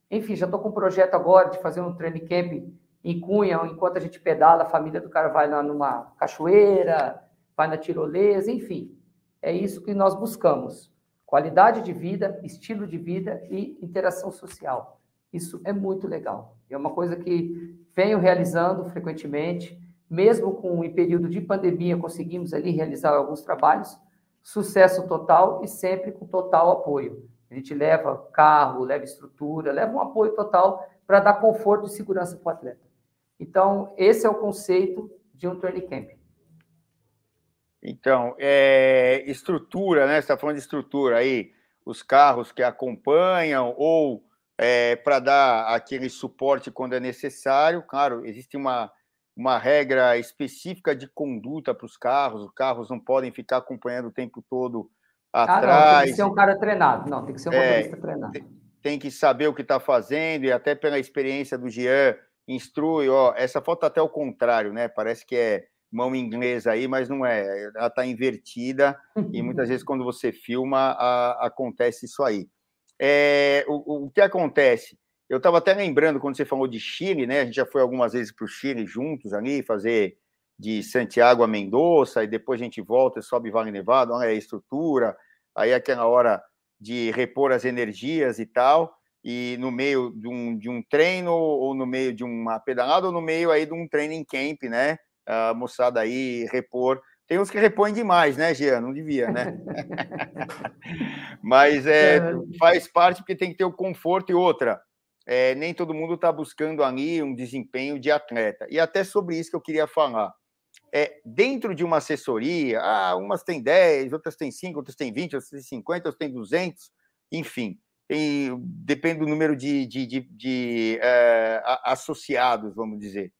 Enfim, já estou com um projeto agora de fazer um training camp em Cunha, enquanto a gente pedala, a família do cara vai lá numa cachoeira, vai na tirolesa, enfim. É isso que nós buscamos. Qualidade de vida, estilo de vida e interação social. Isso é muito legal. É uma coisa que venho realizando frequentemente, mesmo com em período de pandemia conseguimos ali realizar alguns trabalhos, sucesso total e sempre com total apoio. A gente leva carro, leva estrutura, leva um apoio total para dar conforto e segurança para o atleta. Então, esse é o conceito de um training camp. Então, é, estrutura, né? Você está falando de estrutura aí, os carros que acompanham ou é, para dar aquele suporte quando é necessário. Claro, existe uma, uma regra específica de conduta para os carros, os carros não podem ficar acompanhando o tempo todo atrás. Ah, não, tem que ser um cara treinado, não, tem que ser um é, motorista treinado. Tem que saber o que está fazendo, e até pela experiência do Jean, instrui, ó, essa foto tá até o contrário, né? Parece que é mão inglesa aí, mas não é. Ela está invertida e muitas vezes quando você filma a, acontece isso aí. É, o, o que acontece? Eu estava até lembrando quando você falou de Chile, né? A gente já foi algumas vezes para o Chile juntos ali, fazer de Santiago a Mendoza, e depois a gente volta e sobe Vale Nevado, olha a estrutura, aí aquela hora de repor as energias e tal e no meio de um, de um treino, ou no meio de uma pedalada, ou no meio aí de um training camp, né? A moçada aí repor. Tem uns que repõem demais, né, Jean? Não devia, né? Mas é, faz parte porque tem que ter o conforto e outra. É, nem todo mundo está buscando ali um desempenho de atleta. E até sobre isso que eu queria falar. É, dentro de uma assessoria, ah, umas têm 10, outras têm 5, outras têm 20, outras têm 50, outras têm 200, enfim tem, depende do número de, de, de, de é, associados, vamos dizer.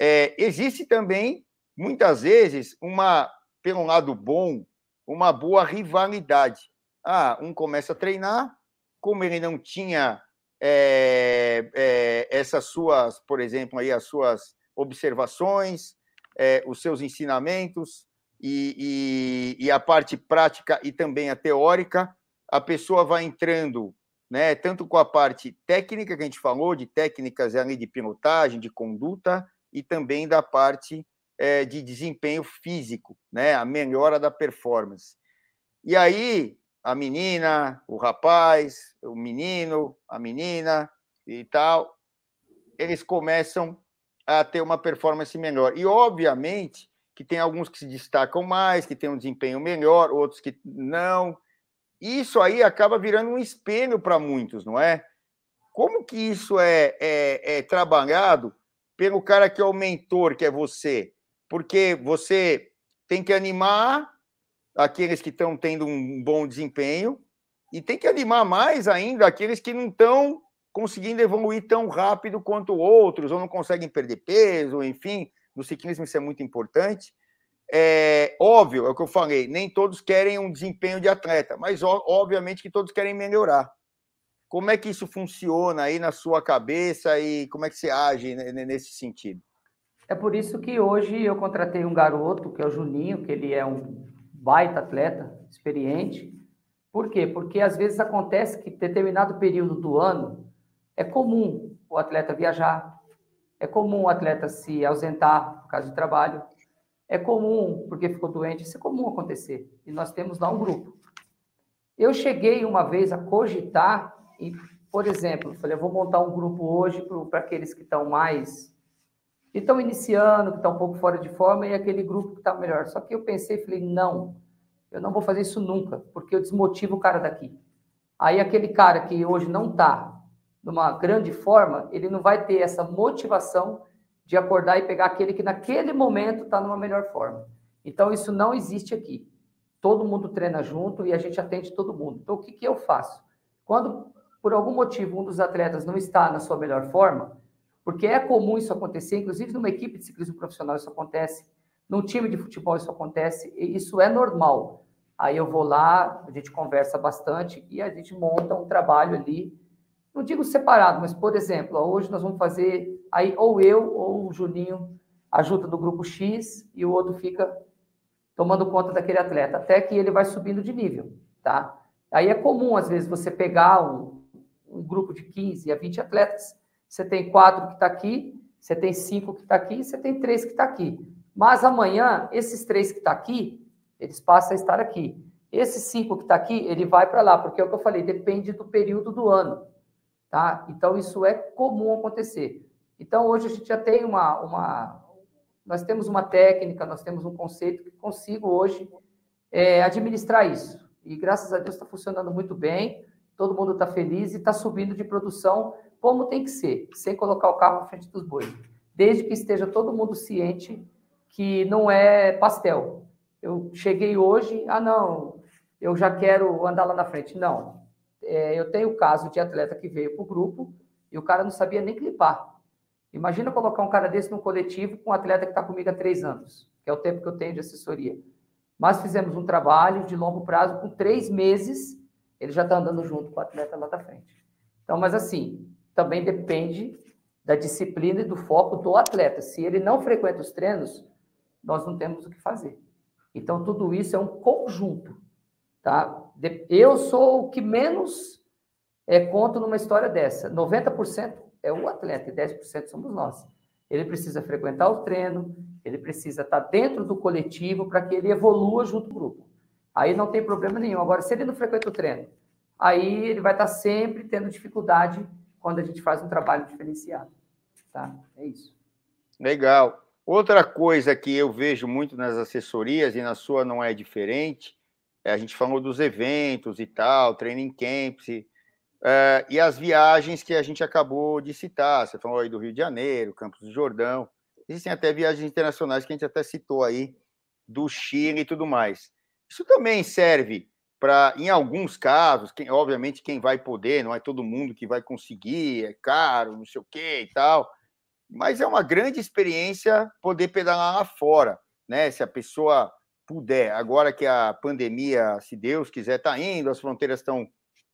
É, existe também, muitas vezes, uma, pelo lado bom, uma boa rivalidade. Ah, um começa a treinar, como ele não tinha é, é, essas suas, por exemplo, aí as suas observações, é, os seus ensinamentos e, e, e, a parte prática e também a teórica, a pessoa vai entrando né? Tanto com a parte técnica que a gente falou, de técnicas ali de pilotagem, de conduta, e também da parte é, de desempenho físico, né? A melhora da performance. E aí, a menina, o rapaz, o menino, a menina e tal, eles começam a ter uma performance melhor. E, obviamente, que tem alguns que se destacam mais, que têm um desempenho melhor, outros que não, isso aí acaba virando um espelho para muitos, não é? Como que isso é, é, é, trabalhado pelo cara que é o mentor, que é você? Porque você tem que animar aqueles que estão tendo um bom desempenho e tem que animar mais ainda aqueles que não estão conseguindo evoluir tão rápido quanto outros, ou não conseguem perder peso, enfim, no ciclismo isso é muito importante. É óbvio, é o que eu falei, nem todos querem um desempenho de atleta, mas obviamente que todos querem melhorar. Como é que isso funciona aí na sua cabeça e como é que você age nesse sentido? É por isso que hoje eu contratei um garoto, que é o Juninho, que ele é um baita atleta, experiente. Por quê? Porque às vezes acontece que determinado período do ano é comum o atleta viajar, é comum o atleta se ausentar por causa de trabalho, é comum, porque ficou doente, isso é comum acontecer. E nós temos lá um grupo. Eu cheguei uma vez a cogitar, e, por exemplo, falei, eu vou montar um grupo hoje para aqueles que estão mais. Que estão iniciando, que estão um pouco fora de forma, e aquele grupo que está melhor. Só que eu pensei, falei, não. Eu não vou fazer isso nunca, porque eu desmotivo o cara daqui. Aí aquele cara que hoje não está numa grande forma, ele não vai ter essa motivação de acordar e pegar aquele que naquele momento está numa melhor forma. Então isso não existe aqui. Todo mundo treina junto e a gente atende todo mundo. Então o que, que eu faço? Quando por algum motivo um dos atletas não está na sua melhor forma, porque é comum isso acontecer, inclusive numa equipe de ciclismo profissional isso acontece, num time de futebol isso acontece, e isso é normal. Aí eu vou lá, a gente conversa bastante e a gente monta um trabalho ali, não digo separado, mas por exemplo, hoje nós vamos fazer aí ou eu ou o Juninho ajuda do grupo X e o outro fica tomando conta daquele atleta, até que ele vai subindo de nível, tá? Aí é comum, às vezes, você pegar um, um grupo de 15 a 20 atletas, você tem quatro que está aqui, você tem cinco que está aqui, você tem três que está aqui. Mas amanhã, esses três que está aqui, eles passam a estar aqui. Esses cinco que está aqui, ele vai para lá, porque é o que eu falei, depende do período do ano. Tá? Então, isso é comum acontecer. Então, hoje a gente já tem uma, uma. Nós temos uma técnica, nós temos um conceito que consigo hoje é, administrar isso. E graças a Deus está funcionando muito bem, todo mundo está feliz e está subindo de produção como tem que ser, sem colocar o carro à frente dos bois. Desde que esteja todo mundo ciente que não é pastel. Eu cheguei hoje, ah, não, eu já quero andar lá na frente. Não. É, eu tenho o caso de atleta que veio para o grupo e o cara não sabia nem clipar. Imagina colocar um cara desse no coletivo com um atleta que está comigo há três anos, que é o tempo que eu tenho de assessoria. Mas fizemos um trabalho de longo prazo, com três meses, ele já está andando junto com o atleta lá da frente. Então, mas assim, também depende da disciplina e do foco do atleta. Se ele não frequenta os treinos, nós não temos o que fazer. Então, tudo isso é um conjunto. Tá? Eu sou o que menos é, conto numa história dessa. 90% é o atleta e 10% somos nós. Ele precisa frequentar o treino, ele precisa estar dentro do coletivo para que ele evolua junto com o grupo. Aí não tem problema nenhum. Agora, se ele não frequenta o treino, aí ele vai estar sempre tendo dificuldade quando a gente faz um trabalho diferenciado. Tá? É isso. Legal. Outra coisa que eu vejo muito nas assessorias, e na sua não é diferente, é, a gente falou dos eventos e tal, training camps, e, uh, e as viagens que a gente acabou de citar. Você falou aí do Rio de Janeiro, Campos do Jordão. Existem até viagens internacionais que a gente até citou aí, do Chile e tudo mais. Isso também serve para, em alguns casos, quem, obviamente quem vai poder, não é todo mundo que vai conseguir, é caro, não sei o quê e tal, mas é uma grande experiência poder pedalar lá fora, né? Se a pessoa puder, agora que a pandemia, se Deus quiser, está indo, as fronteiras estão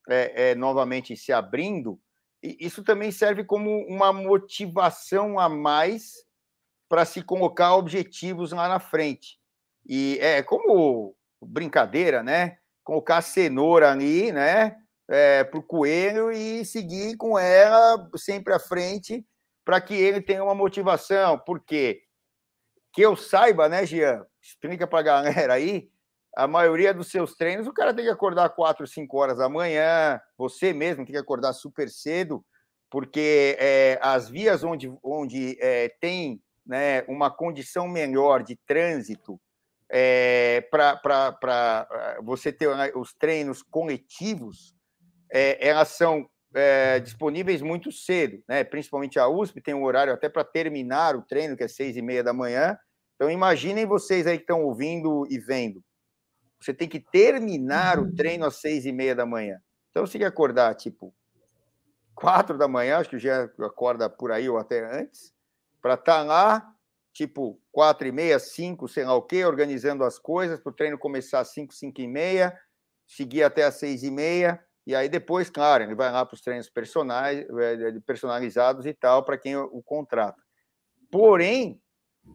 é, é, novamente se abrindo, isso também serve como uma motivação a mais para se colocar objetivos lá na frente. E é como brincadeira, né? Colocar a cenoura ali, né? É, para o coelho e seguir com ela sempre à frente para que ele tenha uma motivação. Porque que eu saiba, né, Gian? Explica para a galera aí. A maioria dos seus treinos, o cara tem que acordar 4, 5 horas da manhã, você mesmo tem que acordar super cedo, porque é, as vias onde, onde é, tem né, uma condição melhor de trânsito é, para eh, você ter né, os treinos coletivos, é, elas são é, disponíveis muito cedo, né? principalmente a USP tem um horário até para terminar o treino, que é seis e meia da manhã. Então, imaginem vocês aí que estão ouvindo e vendo. Você tem que terminar o treino às seis e meia da manhã. Então, que acordar, tipo, quatro da manhã, acho que já acorda por aí ou até antes, para estar tá lá tipo quatro e meia, cinco, sei lá o quê, organizando as coisas para o treino começar às cinco, cinco e meia, seguir até às seis e meia, e aí depois, claro, ele vai lá para os treinos eh, personalizados e tal, para quem o contrata. Porém,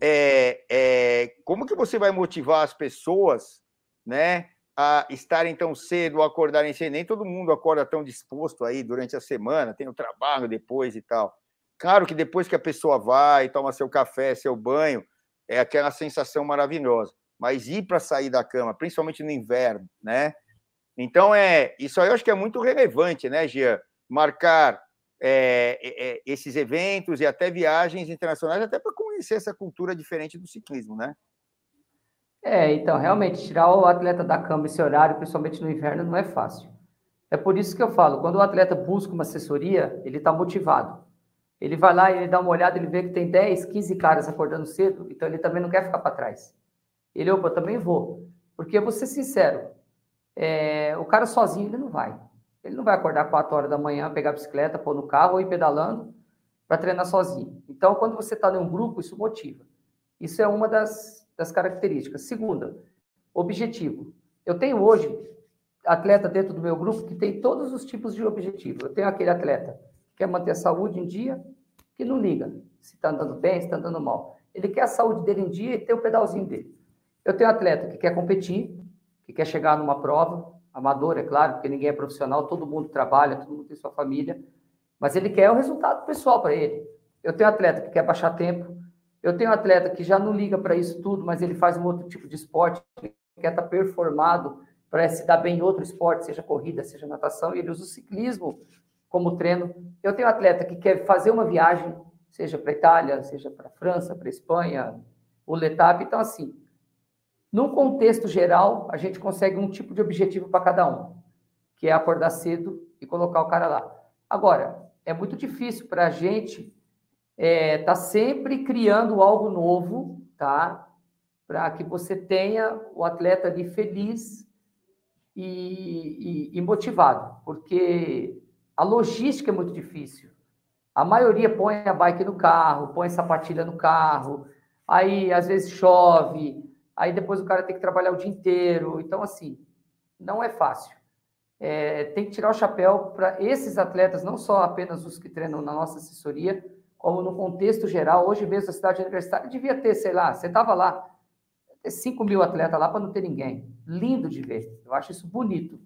é, é, como que você vai motivar as pessoas, né, a estarem tão cedo, a acordarem cedo? Nem todo mundo acorda tão disposto aí durante a semana, tem o trabalho depois e tal. Claro que depois que a pessoa vai, toma seu café, seu banho, é aquela sensação maravilhosa. Mas ir para sair da cama, principalmente no inverno, né? Então, é isso aí eu acho que é muito relevante, né, Gia? Marcar é, é, esses eventos e até viagens internacionais, até para conhecer essa cultura diferente do ciclismo, né? É, então, realmente, tirar o atleta da cama esse horário, principalmente no inverno, não é fácil. É por isso que eu falo, quando o atleta busca uma assessoria, ele está motivado. Ele vai lá, ele dá uma olhada, ele vê que tem 10, 15 caras acordando cedo, então ele também não quer ficar para trás. Ele, opa, eu também vou. Porque eu vou ser sincero, é, o cara sozinho ele não vai. Ele não vai acordar 4 horas da manhã, pegar a bicicleta, pôr no carro ou ir pedalando para treinar sozinho. Então, quando você está em um grupo, isso motiva. Isso é uma das, das características. Segunda, objetivo. Eu tenho hoje atleta dentro do meu grupo que tem todos os tipos de objetivo. Eu tenho aquele atleta quer manter a saúde em dia, que não liga se está andando bem, se está andando mal. Ele quer a saúde dele em dia e ter o pedalzinho dele. Eu tenho atleta que quer competir, que quer chegar numa prova, amador, é claro, porque ninguém é profissional, todo mundo trabalha, todo mundo tem sua família, mas ele quer o resultado pessoal para ele. Eu tenho atleta que quer baixar tempo, eu tenho atleta que já não liga para isso tudo, mas ele faz um outro tipo de esporte, quer estar tá performado para se dar bem em outro esporte, seja corrida, seja natação, e ele usa o ciclismo como treino. Eu tenho atleta que quer fazer uma viagem, seja para Itália, seja para França, para Espanha, o Letap, então assim, num contexto geral, a gente consegue um tipo de objetivo para cada um, que é acordar cedo e colocar o cara lá. Agora, é muito difícil para a gente estar é, tá sempre criando algo novo, tá? Para que você tenha o atleta ali feliz e, e, e motivado, porque a logística é muito difícil. A maioria põe a bike no carro, põe sapatilha no carro, aí às vezes chove, aí depois o cara tem que trabalhar o dia inteiro. Então, assim, não é fácil. É, tem que tirar o chapéu para esses atletas, não só apenas os que treinam na nossa assessoria, como no contexto geral. Hoje mesmo a cidade universitária devia ter, sei lá, você estava lá, ter 5 mil atletas lá para não ter ninguém. Lindo de ver, eu acho isso bonito.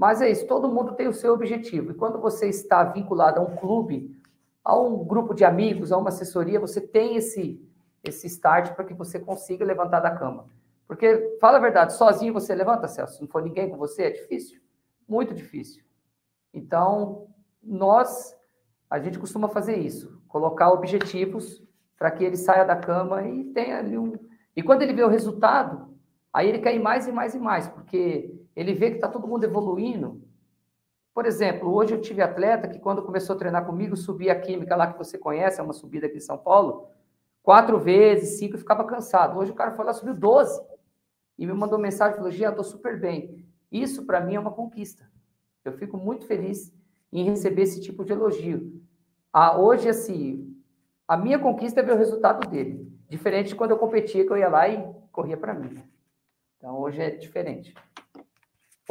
Mas é isso, todo mundo tem o seu objetivo. E quando você está vinculado a um clube, a um grupo de amigos, a uma assessoria, você tem esse, esse start para que você consiga levantar da cama. Porque, fala a verdade, sozinho você levanta, Celso, se não for ninguém com você, é difícil. Muito difícil. Então, nós, a gente costuma fazer isso, colocar objetivos para que ele saia da cama e tenha ali um. E quando ele vê o resultado, aí ele quer ir mais e mais e mais, porque ele vê que está todo mundo evoluindo. Por exemplo, hoje eu tive atleta que, quando começou a treinar comigo, subia a química lá que você conhece, é uma subida aqui em São Paulo, quatro vezes, cinco, e ficava cansado. Hoje o cara foi lá, subiu 12. E me mandou mensagem, falou, Gia, estou super bem. Isso, para mim, é uma conquista. Eu fico muito feliz em receber esse tipo de elogio. Ah, hoje, assim, a minha conquista é ver o resultado dele. Diferente de quando eu competia, que eu ia lá e corria para mim. Então, hoje é diferente.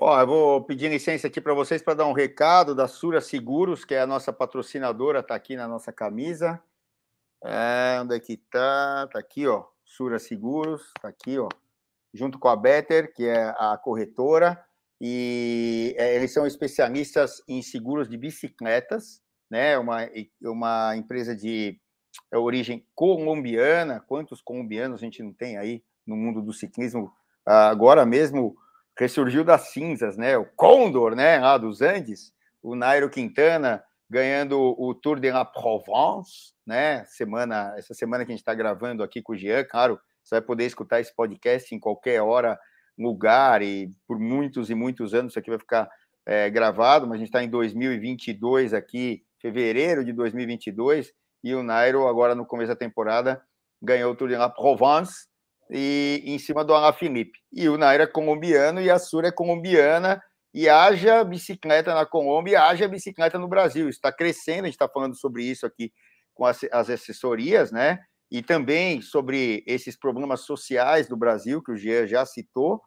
Ó, eu vou pedir licença aqui para vocês para dar um recado da Sura Seguros, que é a nossa patrocinadora, está aqui na nossa camisa. É, onde é que tá? Tá aqui, ó. Sura Seguros, tá aqui, ó. Junto com a Better, que é a corretora. E é, eles são especialistas em seguros de bicicletas, né? Uma, uma empresa de é, origem colombiana. Quantos colombianos a gente não tem aí no mundo do ciclismo? Agora mesmo ressurgiu das cinzas, né? O Condor, né? Lá dos Andes. O Nairo Quintana ganhando o Tour de la Provence, né? Semana, essa semana que a gente está gravando aqui com o Jean, claro, você vai poder escutar esse podcast em qualquer hora, lugar e por muitos e muitos anos isso aqui vai ficar é, gravado, mas a gente está em 2022 aqui, fevereiro de 2022, e o Nairo agora no começo da temporada ganhou o Tour de la Provence e em cima do Alaphilippe. E o Nairo é colombiano e a Sura é colombiana e haja bicicleta na Colômbia e haja bicicleta no Brasil. Está crescendo, a gente está falando sobre isso aqui com as, as, assessorias, né? E também sobre esses problemas sociais do Brasil, que o Jean já citou,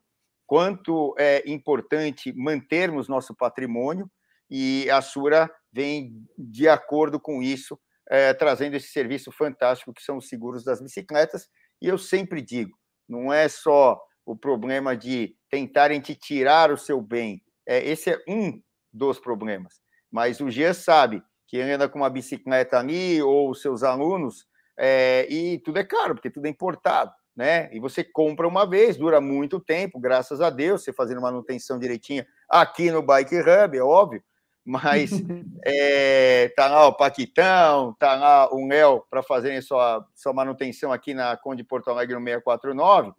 quanto é importante mantermos nosso patrimônio, e a Sura vem de acordo com isso, é, trazendo esse serviço fantástico que são os seguros das bicicletas. E eu sempre digo, não é só o problema de tentarem te tirar o seu bem, é, esse é um dos problemas. Mas o Gia sabe que ele anda com uma bicicleta ali, ou os seus alunos, é, e tudo é caro, porque tudo é importado, né? E você compra uma vez, dura muito tempo, graças a Deus, você fazendo manutenção direitinha aqui no Bike Hub, é óbvio, mas é, tá lá o Paquitão, tá lá o Léo para fazerem sua, sua manutenção aqui na Conde Porto Alegre no 649,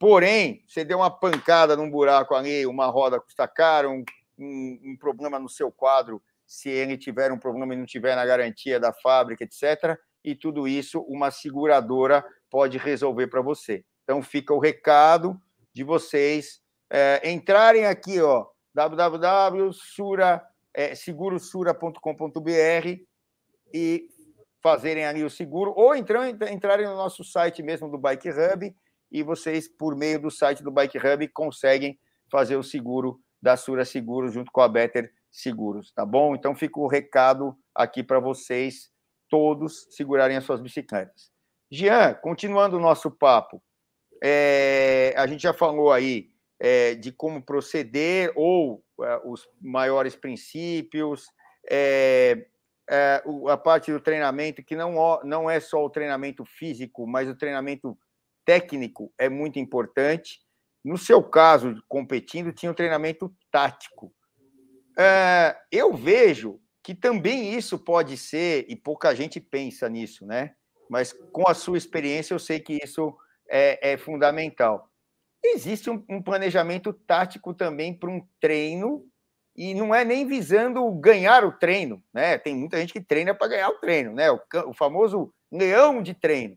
Porém, você deu uma pancada num buraco ali, uma roda custa caro, um, um, um problema no seu quadro, se ele tiver um problema e não tiver na garantia da fábrica, etc. E tudo isso uma seguradora pode resolver para você. Então fica o recado de vocês é, entrarem aqui, ó, www.segurosura.com.br e fazerem ali o seguro, ou então entrarem no nosso site mesmo do Bike Hub e vocês, por meio do site do Bike Hub, conseguem fazer o seguro da Sura Seguros junto com a Better Seguros, tá bom? Então fica o recado aqui para vocês todos segurarem as suas bicicletas. Jean, continuando o nosso papo, é, a gente já falou aí é, de como proceder ou é, os maiores princípios, é, é, a parte do treinamento, que não, não é só o treinamento físico, mas o treinamento técnico é muito importante. No seu caso, competindo, tinha um treinamento tático. É, eu vejo que também isso pode ser, e pouca gente pensa nisso, né? Mas com a sua experiência, eu sei que isso é, é fundamental. Existe um, um planejamento tático também para um treino, e não é nem visando ganhar o treino, né? Tem muita gente que treina para ganhar o treino, né? O, o famoso leão de treino.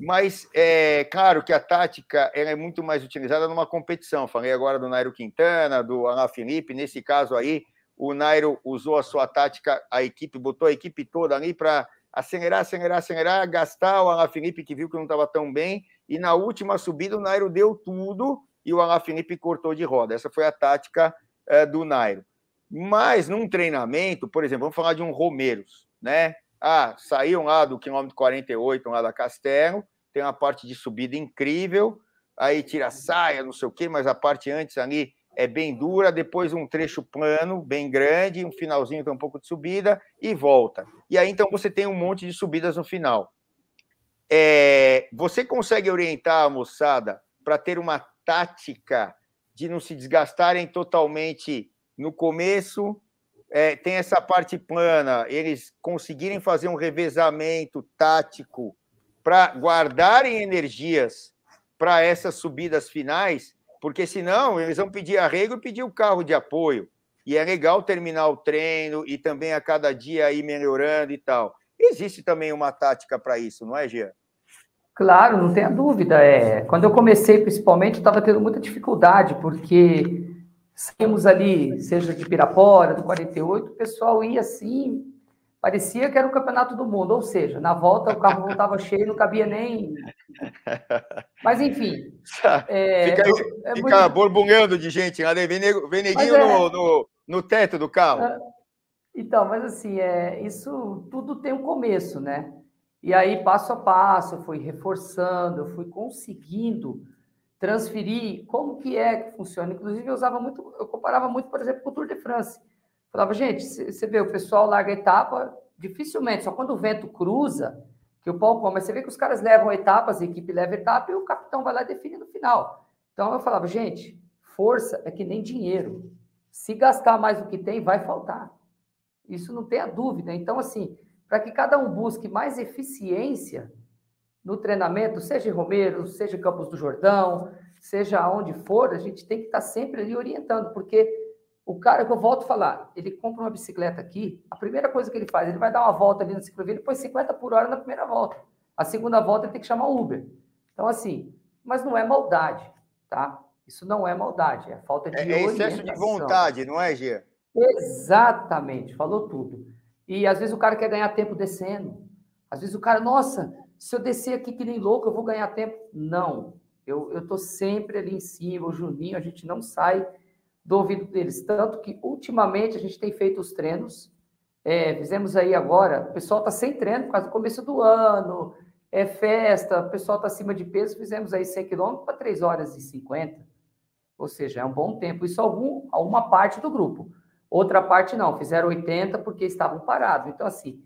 Mas é claro que a tática é muito mais utilizada numa competição. Falei agora do Nairo Quintana, do Alain Felipe. Nesse caso aí, o Nairo usou a sua tática, a equipe, botou a equipe toda ali para acelerar, acelerar, acelerar, gastar o Alain Felipe, que viu que não estava tão bem. E na última subida, o Nairo deu tudo e o Alain Felipe cortou de roda. Essa foi a tática é, do Nairo. Mas num treinamento, por exemplo, vamos falar de um Romeiros, né? Ah, saíam lá do quilômetro 48, lá da Castelo, tem uma parte de subida incrível, aí tira a saia, não sei o quê, mas a parte antes ali é bem dura, depois um trecho plano, bem grande, um finalzinho tem um pouco de subida e volta. E aí então você tem um monte de subidas no final. É, você consegue orientar a moçada para ter uma tática de não se desgastarem totalmente no começo é, tem essa parte plana, eles conseguirem fazer um revezamento tático para guardarem energias para essas subidas finais, porque senão eles vão pedir arrego e pedir o carro de apoio. E é legal terminar o treino e também a cada dia ir melhorando e tal. Existe também uma tática para isso, não é, Gia? Claro, não tenha dúvida. É, quando eu comecei, principalmente, eu estava tendo muita dificuldade, porque Saímos ali, seja de Pirapora, do 48, o pessoal ia assim, parecia que era o campeonato do mundo, ou seja, na volta o carro voltava cheio, não cabia nem. Mas enfim. É, fica, é fica borbulhando de gente, né? vem, vem neguinho é... no, no, no, teto do carro. É, então, mas assim, é, isso tudo tem um começo, né? E aí, passo a passo, eu fui reforçando, eu fui conseguindo transferir como que é que funciona. Inclusive, eu usava muito, eu comparava muito, por exemplo, com o Tour de France. Falava, gente, você vê, o pessoal larga a etapa, dificilmente, só quando o vento cruza, que o pau come. Você vê que os caras levam etapas, a equipe leva etapa e o capitão vai lá e define no final. Então eu falava, gente, força é que nem dinheiro. Se gastar mais do que tem, vai faltar. Isso não tem a dúvida. Então, assim, para que cada um busque mais eficiência, no treinamento, seja em Romero, seja em Campos do Jordão, seja onde for, a gente tem que estar sempre ali orientando, porque o cara que eu volto a falar, ele compra uma bicicleta aqui, a primeira coisa que ele faz, ele vai dar uma volta ali no ciclovia, ele põe 50 por hora na primeira volta. A segunda volta ele tem que chamar o Uber. Então, assim, mas não é maldade, tá? Isso não é maldade, é falta de É, é excesso de vontade, não é, Gia? Exatamente, falou tudo. E às vezes o cara quer ganhar tempo descendo. Às vezes o cara, nossa, se eu descer aqui que nem louco, eu vou ganhar tempo. Não. Eu estou sempre ali em cima, o Juninho, a gente não sai do ouvido deles. Tanto que, ultimamente, a gente tem feito os treinos. É, fizemos aí agora, o pessoal está sem treino por causa do começo do ano, é festa, o pessoal está acima de peso, fizemos aí 100 quilômetros para 3 horas e 50. Ou seja, é um bom tempo. Isso algum, alguma parte do grupo. Outra parte não, fizeram 80 porque estavam parados. Então, assim,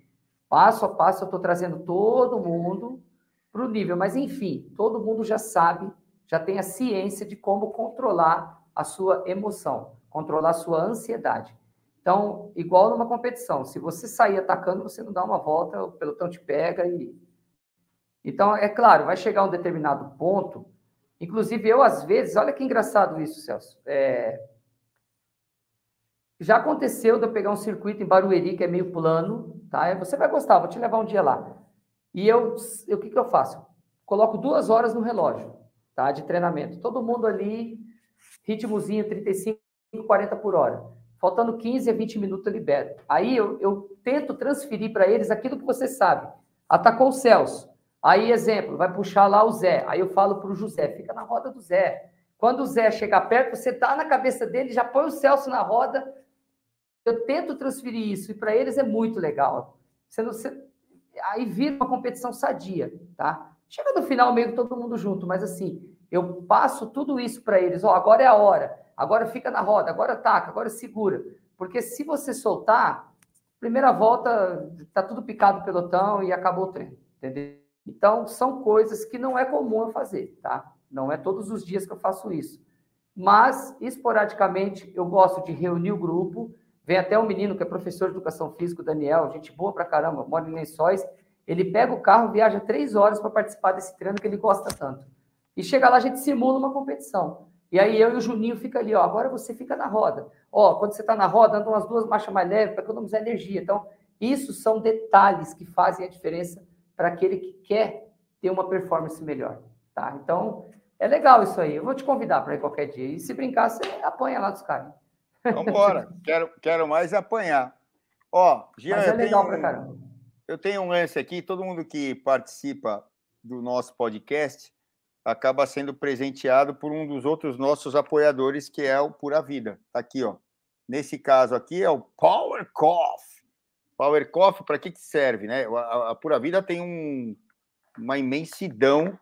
Passo a passo, eu estou trazendo todo mundo para o nível. Mas, enfim, todo mundo já sabe, já tem a ciência de como controlar a sua emoção, controlar a sua ansiedade. Então, igual numa competição, se você sair atacando, você não dá uma volta, o pelotão te pega e. Então, é claro, vai chegar um determinado ponto Inclusive, eu, às vezes, olha que engraçado isso, Celso. É... Já aconteceu de eu pegar um circuito em Barueri, que é meio plano, tá? Você vai gostar, vou te levar um dia lá. E eu, eu o que, que eu faço? Coloco duas horas no relógio, tá? De treinamento. Todo mundo ali, ritmozinho 35, 40 por hora. Faltando 15 a 20 minutos eu libero. Aí eu, eu tento transferir para eles aquilo que você sabe. Atacou o Celso. Aí, exemplo, vai puxar lá o Zé. Aí eu falo para o José, fica na roda do Zé. Quando o Zé chegar perto, você dá na cabeça dele, já põe o Celso na roda. Eu tento transferir isso, e para eles é muito legal. Você não, você... Aí vira uma competição sadia, tá? Chega no final meio que todo mundo junto, mas assim, eu passo tudo isso para eles. Oh, agora é a hora, agora fica na roda, agora ataca, agora segura. Porque se você soltar, primeira volta, tá tudo picado o pelotão e acabou o treino, entendeu? Então, são coisas que não é comum eu fazer, tá? Não é todos os dias que eu faço isso. Mas, esporadicamente, eu gosto de reunir o grupo. Vem até um menino que é professor de educação física, o Daniel, gente boa pra caramba, mora em Lençóis. Ele pega o carro, viaja três horas para participar desse treino que ele gosta tanto. E chega lá, a gente simula uma competição. E aí eu e o Juninho fica ali, ó, agora você fica na roda. Ó, quando você está na roda, anda umas duas marchas mais leves para economizar energia. Então, isso são detalhes que fazem a diferença para aquele que quer ter uma performance melhor, tá? Então, é legal isso aí. Eu vou te convidar para ir qualquer dia. E se brincar, você apanha lá dos caras. Vamos embora. quero, quero mais apanhar. Ó, Jean, Mas é legal para caramba. Eu tenho um lance aqui, todo mundo que participa do nosso podcast acaba sendo presenteado por um dos outros nossos apoiadores, que é o Pura Vida. Tá aqui, ó. Nesse caso aqui é o Power Coffee. Power Coffee, para que, que serve? Né? A, a Pura Vida tem um, uma imensidão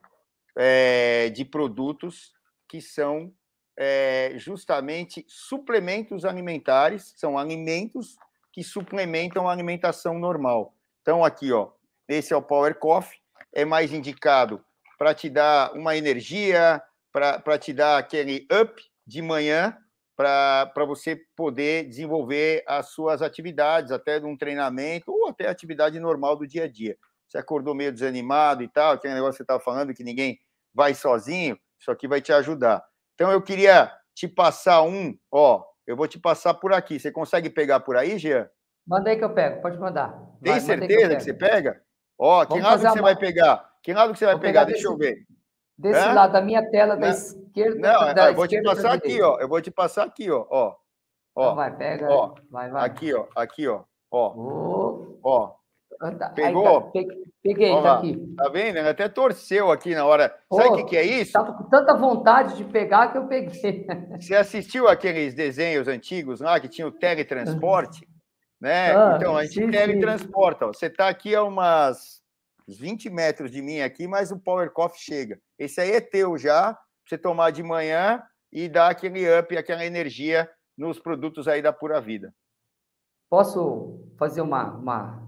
é, de produtos que são é, justamente suplementos alimentares, são alimentos que suplementam a alimentação normal. Então, aqui, ó, esse é o Power Coffee, é mais indicado para te dar uma energia, para te dar aquele up de manhã, para você poder desenvolver as suas atividades, até de um treinamento ou até atividade normal do dia a dia. Você acordou meio desanimado e tal, aquele negócio que você estava falando que ninguém vai sozinho, isso aqui vai te ajudar. Então eu queria te passar um, ó, eu vou te passar por aqui. Você consegue pegar por aí, Jean? Manda aí que eu pego, pode mandar. Tem vai, certeza que, que, você pega? Ó, Vamos que lado que você vai pegar? Que lado que você vai pegar? pegar? Deixa eu ver. Desse Hã? lado da minha tela, da esquerda. Não, da eu vou te passar aqui, ó. Eu vou te passar aqui, ó. ó. Ó, então vai, pega. Ó, vai, vai. Aqui, ó. Aqui, ó. Ó. Oh. Ó. Pegou? Tá, peguei, ó, tá aqui. Tá vendo? Ele até torceu aqui na hora. Sabe o que, que é isso? Tava com tanta vontade de pegar que eu peguei. Você assistiu aqueles desenhos antigos lá que tinha o teletransporte? né? Ah, então, a gente sim, teletransporta. Sim. Você está aqui a umas 20 metros de mim aqui, mas o Power Coffee chega. Esse aí é teu já, pra você tomar de manhã e dar aquele up, aquela energia nos produtos aí da Pura Vida. Posso fazer uma, uma,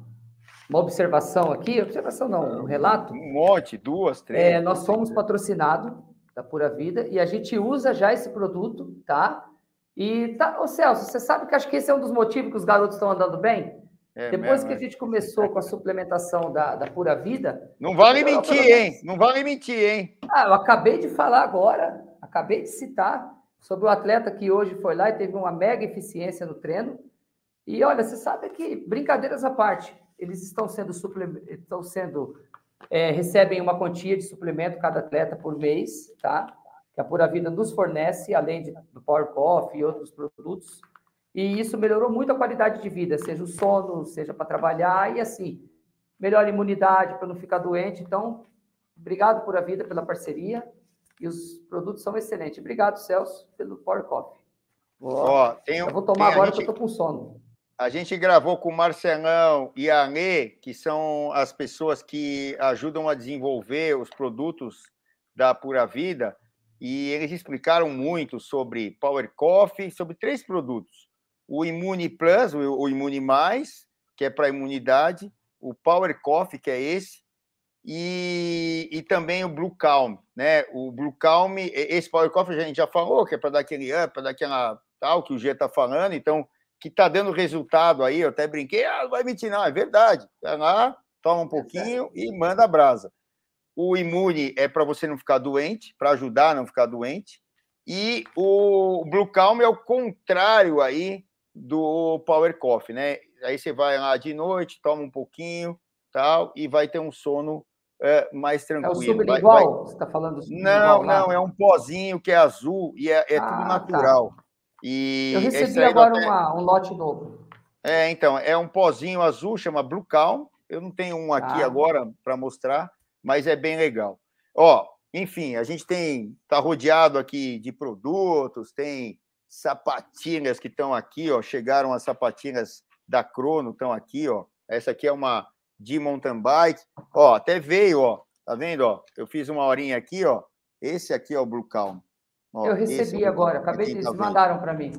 uma observação aqui? Observação não, um relato? Um monte, duas, três. É, nós somos patrocinados da Pura Vida e a gente usa já esse produto, tá? E, tá, ô Celso, você sabe que acho que esse é um dos motivos que os garotos estão andando bem? É Depois mesmo, que a é. gente começou com a suplementação da, da Pura Vida. Não vale mentir, hein? Não vale mentir, hein? Ah, eu acabei de falar agora, acabei de citar sobre o atleta que hoje foi lá e teve uma mega eficiência no treino. E olha, você sabe que, brincadeiras à parte, eles estão sendo estão sendo. É, recebem uma quantia de suplemento cada atleta por mês, tá? Que a Pura Vida nos fornece, além de, do Power Coffee e outros produtos. E isso melhorou muito a qualidade de vida, seja o sono, seja para trabalhar e assim, melhor imunidade para não ficar doente. Então, obrigado por a vida, pela parceria. E os produtos são excelentes. Obrigado, Celso, pelo Power Coffee. Ó, tem, Eu vou tomar agora gente, que eu estou com sono. A gente gravou com o Marcelão e a Anê, que são as pessoas que ajudam a desenvolver os produtos da Pura Vida, e eles explicaram muito sobre Power Coffee, sobre três produtos o Imune Plus, o Imune Mais, que é para imunidade, o Power Coffee, que é esse, e, e também o Blue Calm, né? O Blue Calm, esse Power Coffee a gente já falou, que é para dar aquele up, para dar aquela tal que o G está falando, então, que está dando resultado aí, eu até brinquei, ah, não vai mentir, não, é verdade. Vai lá, toma um pouquinho e manda a brasa. o imune é para você não ficar doente, para ajudar a não ficar doente. E o Blue Calm é o contrário aí do Power Coffee, né? Aí você vai lá de noite, toma um pouquinho, tal, e vai ter um sono é, mais tranquilo. É o sublingual? Vai, vai... Você está falando Não, não, é um pozinho que é azul e é, é ah, tudo tá. natural. Tá. E Eu recebi agora até... uma, um lote novo. É, então, é um pozinho azul, chama Blue Calm. Eu não tenho um aqui ah. agora para mostrar, mas é bem legal. Ó, enfim, a gente tem tá rodeado aqui de produtos, tem sapatinhas que estão aqui, ó, chegaram as sapatinhas da Crono, estão aqui, ó. Essa aqui é uma de mountain bike. Ó, até veio, ó. Tá vendo, ó? Eu fiz uma horinha aqui, ó. Esse aqui é o Blue Calm. Ó, eu recebi é agora, acabei de tá mandaram para mim.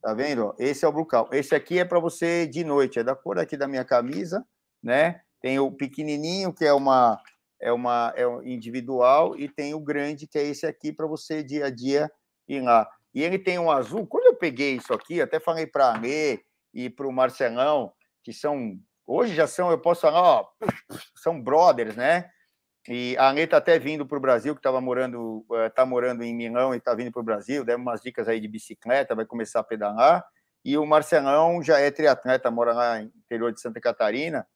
Tá vendo? Esse é o Blue Calm. Esse aqui é para você de noite, é da cor aqui da minha camisa, né? Tem o pequenininho que é uma é uma é um individual e tem o grande que é esse aqui para você dia a dia ir lá. E ele tem um azul. Quando eu peguei isso aqui, até falei para a Alê e para o Marcelão, que são hoje já são, eu posso falar, ó, são brothers, né? E a Alê está até vindo para o Brasil, que estava morando, está eh, morando em Milão e está vindo para o Brasil, deu umas dicas aí de bicicleta, vai começar a pedalar. E o Marcelão já é triatleta, mora lá no interior de Santa Catarina,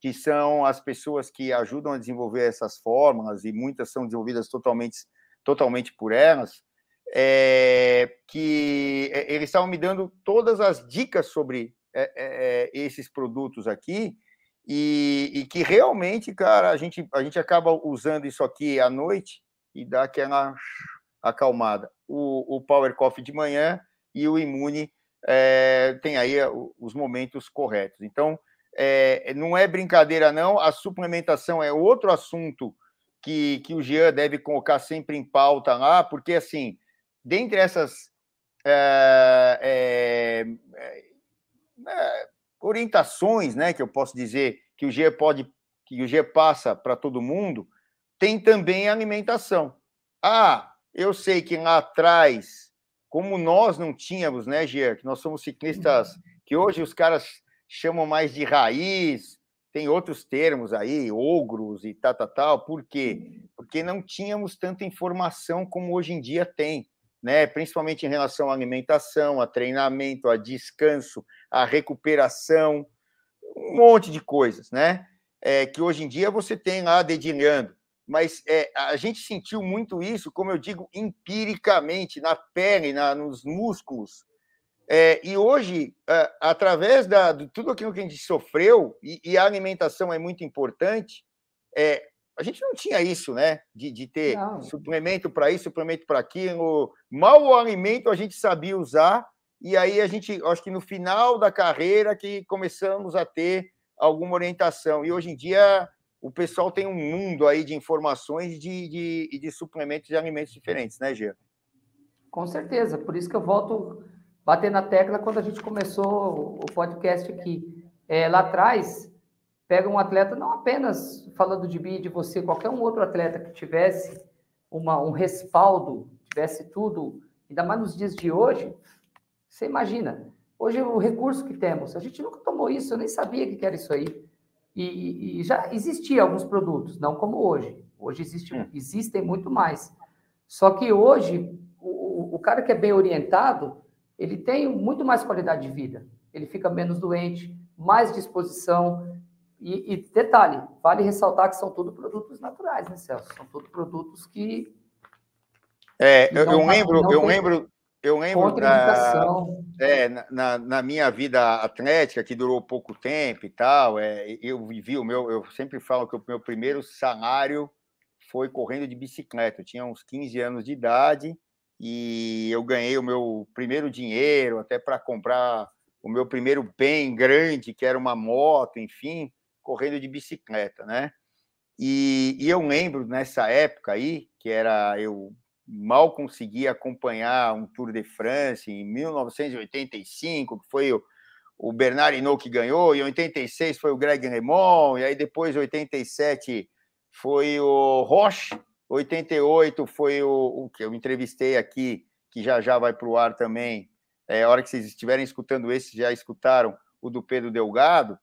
que são as pessoas que ajudam a desenvolver essas fórmulas, e muitas são desenvolvidas totalmente, totalmente por elas, é, que eh, eles estavam me dando todas as dicas sobre é, é, esses produtos aqui, e, e, que realmente, cara, a gente, a gente acaba usando isso aqui à noite e dá aquela acalmada. O, o Power Coffee de manhã e o Imune é, tem aí os momentos corretos. Então, é, não é brincadeira, não. A suplementação é outro assunto que, que o Jean deve colocar sempre em pauta lá, porque, assim, dentre essas é, orientações, né, que eu posso dizer que o G pode, que o G passa para todo mundo, tem também a alimentação. Ah, eu sei que lá atrás, como nós não tínhamos, né, G, que nós somos ciclistas que hoje os caras chamam mais de raiz, tem outros termos aí, ogros e tal, tal, tal. Por quê? Porque não tínhamos tanta informação como hoje em dia tem, né? Principalmente em relação à alimentação, a treinamento, a descanso, a recuperação, um monte de coisas, né? É, que hoje em dia você tem lá dedilhando. Mas é, a gente sentiu muito isso, como eu digo, empiricamente, na pele, na, nos músculos. É, e hoje, através da, de tudo aquilo que a gente sofreu, e, e a alimentação é muito importante, é, a gente não tinha isso, né? De, de ter não. suplemento para isso, suplemento para aquilo. Mal o alimento a gente sabia usar e aí a gente, acho que no final da carreira que começamos a ter alguma orientação. E hoje em dia o pessoal tem um mundo aí de informações de, de, de suplementos de alimentos diferentes, né, Gê? Com certeza, por isso que eu volto bater na tecla quando a gente começou o podcast aqui. É, lá atrás, pega um atleta, não apenas falando de mim, de você, qualquer um outro atleta que tivesse uma, um respaldo, tivesse tudo, ainda mais nos dias de hoje, você imagina, hoje o recurso que temos, a gente nunca tomou isso, eu nem sabia que era isso aí. E, e já existiam alguns produtos, não como hoje. Hoje existe, hum. existem muito mais. Só que hoje, o, o cara que é bem orientado, ele tem muito mais qualidade de vida. Ele fica menos doente, mais disposição. E, e detalhe, vale ressaltar que são todos produtos naturais, né, Celso? São todos produtos que. É, eu, eu lembro, eu lembro, eu lembro da, é, na, na, minha vida atlética, que durou pouco tempo e tal, é, eu vivi o meu, eu sempre falo que o meu primeiro salário foi correndo de bicicleta. Eu tinha uns 15 anos de idade e eu ganhei o meu primeiro dinheiro até para comprar o meu primeiro bem grande, que era uma moto, enfim, correndo de bicicleta, né? E, e eu lembro nessa época aí, que era eu mal consegui acompanhar um Tour de France em 1985, que foi o, o Bernard Hinault que ganhou, em 86 foi o Greg LeMond, e aí depois, em 87, foi o Roche, 88 foi o, o que eu entrevistei aqui, que já já vai para o ar também. É, a hora que vocês estiverem escutando esse, já escutaram o do Pedro Delgado.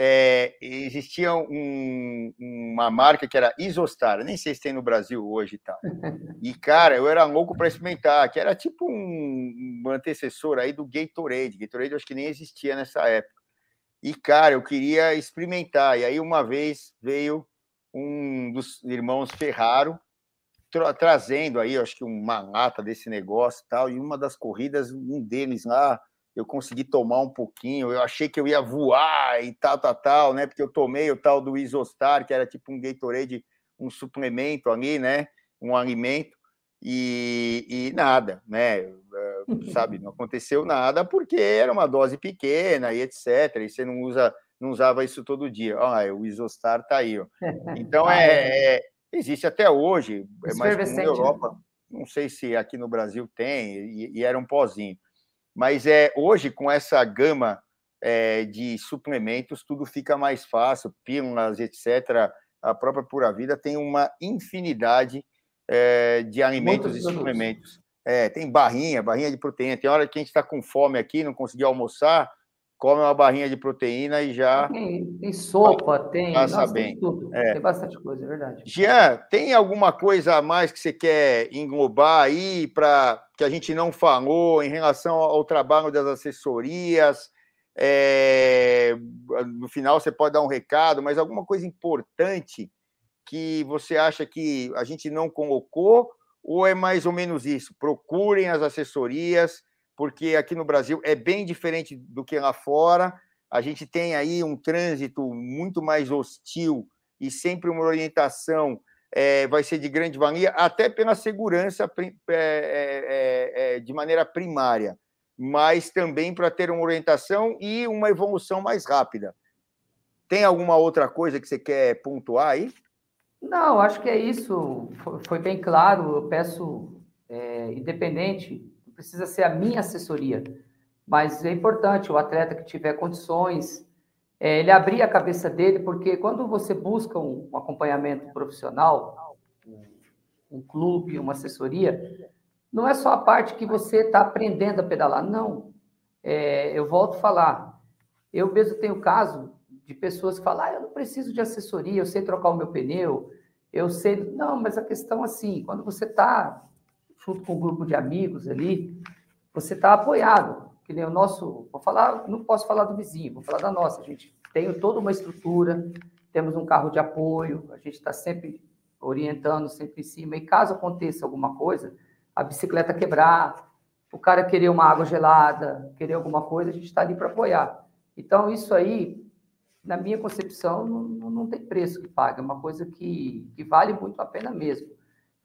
É, existia um, uma marca que era Isostar, nem sei se tem no Brasil hoje e tal. E, cara, eu era louco para experimentar, que era tipo um, um, antecessor aí do Gatorade. Gatorade eu acho que nem existia nessa época. E, cara, eu queria experimentar. E aí, uma vez veio um dos irmãos Ferraro tra trazendo aí, acho que uma lata desse negócio e tal. E uma das corridas, um deles lá eu consegui tomar um pouquinho, eu achei que eu ia voar e tal, tal, tal, né? Porque eu tomei o tal do Isostar, que era tipo um Gatorade, um suplemento ali, né? Um alimento, e, e nada, né? Eh, sabe, não aconteceu nada porque era uma dose pequena e etc. E você não usa, não usava isso todo dia. Ah, o Isostar tá aí, ó. Então é, é existe até hoje, é mais comum na né? Europa. Não sei se aqui no Brasil tem, e, e era um pozinho. Mas é hoje, com essa gama é, de suplementos, tudo fica mais fácil, pílulas, etc. A própria Pura Vida tem uma infinidade é, de alimentos Muitos e suplementos. É, tem barrinha, barrinha de proteína. Tem hora que a gente está com fome aqui, não conseguiu almoçar, come uma barrinha de proteína e já. Tem, tem sopa, tem. Passa nossa, bem. Tem tudo. É. Tem bastante coisa, é verdade. Jean, tem alguma coisa a mais que você quer englobar aí para que a gente não falou em relação ao trabalho das assessorias? É, no final você pode dar um recado, mas alguma coisa importante que você acha que a gente não colocou, ou é mais ou menos isso? Procurem as assessorias porque aqui no Brasil é bem diferente do que lá fora. A gente tem aí um trânsito muito mais hostil e sempre uma orientação é, vai ser de grande valia, até pela segurança é, é, é, de maneira primária, mas também para ter uma orientação e uma evolução mais rápida. Tem alguma outra coisa que você quer pontuar aí? Não, acho que é isso. Foi bem claro. Eu peço, é, independente precisa ser a minha assessoria. Mas é importante o atleta que tiver condições, é, ele abrir a cabeça dele, porque quando você busca um, um acompanhamento profissional, um, clube, uma assessoria, não é só a parte que você está aprendendo a pedalar, não. É, eu volto a falar, eu mesmo tenho caso de pessoas que falam, ah, eu não preciso de assessoria, eu sei trocar o meu pneu, eu sei. Não, mas a questão assim, quando você está junto com um grupo de amigos ali, você está apoiado. Que nem o nosso, vou falar, não posso falar do vizinho, vou falar da nossa. A gente tem toda uma estrutura, temos um carro de apoio, a gente está sempre orientando, sempre em cima. E caso aconteça alguma coisa, a bicicleta quebrar, o cara querer uma água gelada, querer alguma coisa, a gente está ali para apoiar. Então, isso aí, na minha concepção, não, não tem preço que pague, é uma coisa que, que vale muito a pena mesmo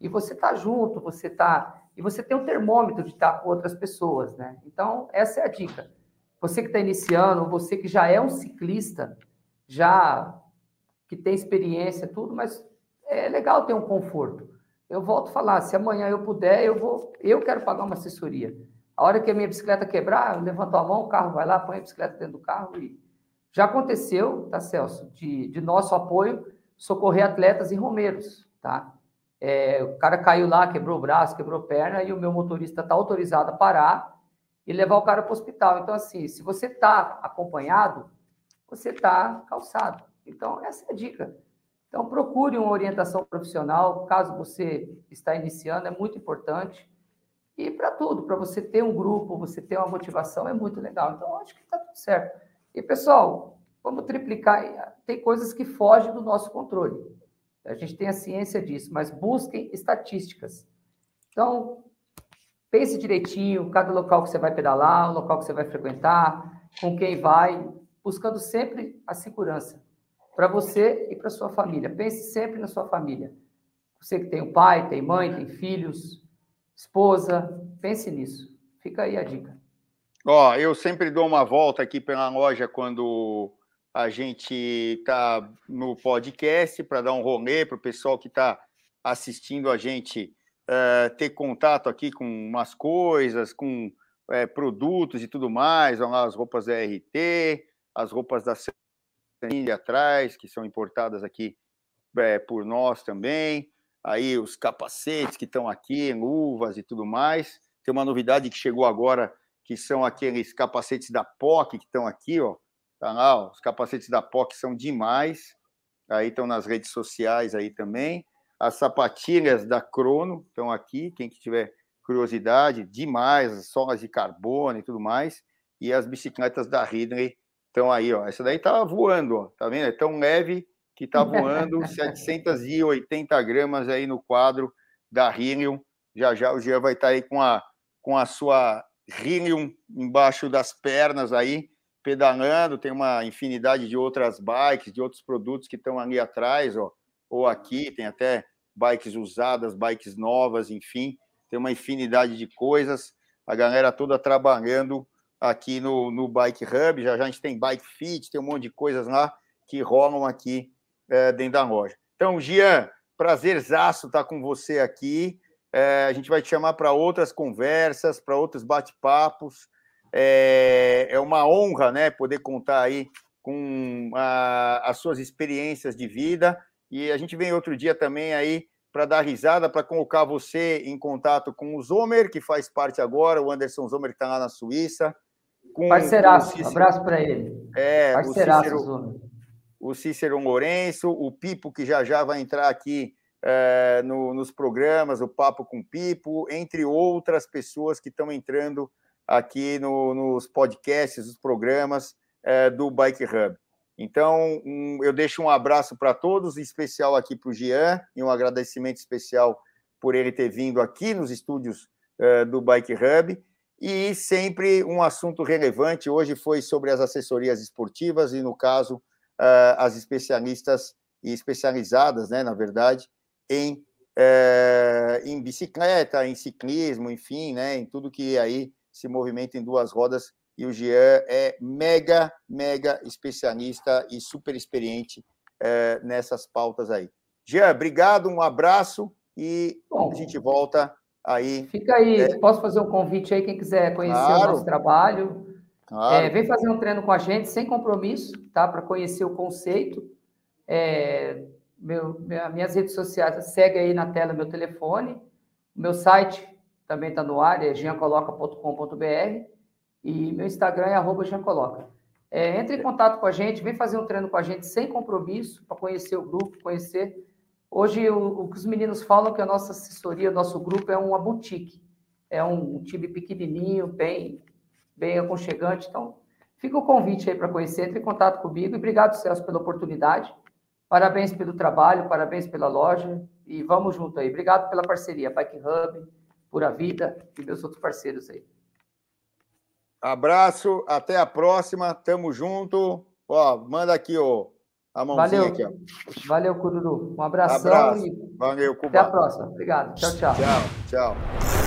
e você está junto, você está. E você tem um termômetro de estar com outras pessoas, né? Então, essa é a dica. Você que está iniciando, você que já é um ciclista, já que tem experiência, tudo, mas é legal ter um conforto. Eu volto a falar, se amanhã eu puder, eu vou, eu quero pagar uma assessoria. A hora que a minha bicicleta quebrar, eu levanto a mão, o carro vai lá, põe a bicicleta dentro do carro e já aconteceu, tá, Celso, de, de nosso apoio socorrer atletas em Romeiros, tá? É, o cara caiu lá, quebrou o braço, quebrou a perna, e o meu motorista está autorizado a parar e levar o cara para o hospital. Então, assim, se você está acompanhado, você está calçado. Então, essa é a dica. Então, procure uma orientação profissional, caso você está iniciando, é muito importante. E para tudo, para você ter um grupo, você ter uma motivação, é muito legal. Então, acho que está tudo certo. E, pessoal, vamos triplicar. Tem coisas que fogem do nosso controle. A gente tem a ciência disso, mas busquem estatísticas. Então, pense direitinho, cada local que você vai pedalar, o local que você vai frequentar, com quem vai, buscando sempre a segurança para você e para sua família. Pense sempre na sua família. Você que tem um pai, tem mãe, tem filhos, esposa, pense nisso. Fica aí a dica. Ó, eu sempre dou uma volta aqui pela loja quando a gente está no podcast para dar um rolê para o pessoal que está assistindo a gente uh, ter contato aqui com umas coisas, com uh, produtos e tudo mais. Vão lá as roupas da RT, as roupas da ali atrás, que são importadas aqui uh, por nós também. Aí os capacetes que estão aqui, luvas e tudo mais. Tem uma novidade que chegou agora, que são aqueles capacetes da POC que estão aqui, ó Tá lá, ó, os capacetes da POC são demais. Aí estão nas redes sociais aí também. As sapatilhas da Crono estão aqui, quem que tiver curiosidade, demais, as solas de carbono e tudo mais. E as bicicletas da Ridley estão aí, ó. Essa daí tá voando, ó. Tá vendo? É tão leve que tá voando 780 gramas aí no quadro da Helium. Já já o Jean vai estar tá aí com a, com a sua Helium embaixo das pernas aí, pedalando, tem uma infinidade de outras bikes, de outros produtos que estão ali atrás, ó, ou aqui, tem até bikes usadas, bikes novas, enfim, tem uma infinidade de coisas. A galera toda trabalhando aqui no, no Bike Hub, já, já a gente tem Bike Fit, tem um monte de coisas lá que rolam aqui é, dentro da loja. Então, Gian, prazerzaço estar com você aqui. É, a gente vai te chamar para outras conversas, para outros bate-papos. É, é uma honra, né, poder contar aí com a, as suas experiências de vida. E a gente vem outro dia também aí para dar risada, para colocar você em contato com o Zomer, que faz parte agora, o Anderson Zomer, que está lá na Suíça. Com, Parceiraço, um abraço para ele. É, Parceiraço, o Cícero, Zomer. o Cícero Lourenço, o Pipo, que já já vai entrar aqui é, no, nos programas, o Papo com Pipo, entre outras pessoas que estão entrando aqui no, nos podcasts, os programas é, do Bike Hub. Então, um, eu deixo um abraço para todos, em especial aqui para o Jean, e um agradecimento especial por ele ter vindo aqui nos estúdios uh, do Bike Hub. E sempre um assunto relevante. Hoje foi sobre as assessorias esportivas e, no caso, uh, as especialistas e especializadas, né, na verdade, em, uh, em bicicleta, em ciclismo, enfim, né, em tudo que aí se movimenta em duas rodas. E o Jean é mega, mega especialista e super experiente é, nessas pautas aí. Jean, obrigado, um abraço e Bom, a gente volta aí. Fica aí, é... posso fazer um convite aí, quem quiser conhecer claro. o nosso trabalho. Claro. É, vem fazer um treino com a gente, sem compromisso, tá? Para conhecer o conceito. É, meu, minhas redes sociais, segue aí na tela meu telefone. Meu site também está no ar, é giancoloca.com.br. E meu Instagram é arroba Giancoloca. É, entre em contato com a gente, vem fazer um treino com a gente sem compromisso, para conhecer o grupo, conhecer. Hoje, o, o, que os meninos falam é que a nossa assessoria, nosso grupo é uma boutique. É um, um time pequenininho, bem, bem aconchegante. Então, fica o convite aí para conhecer, entre em contato comigo. E obrigado, Celso, pela oportunidade. Parabéns pelo trabalho, parabéns pela loja. E vamos junto aí. Obrigado pela parceria, Bike Hub, Pura Vida e meus outros parceiros aí. Abraço, até a próxima, tamo junto. Ó, manda aqui ó, a mãozinha Valeu. aqui, ó. Valeu, Cururu. Um abração Abraço. e Valeu, Cuba. Até a próxima. Obrigado. Tchau, tchau. Tchau, tchau.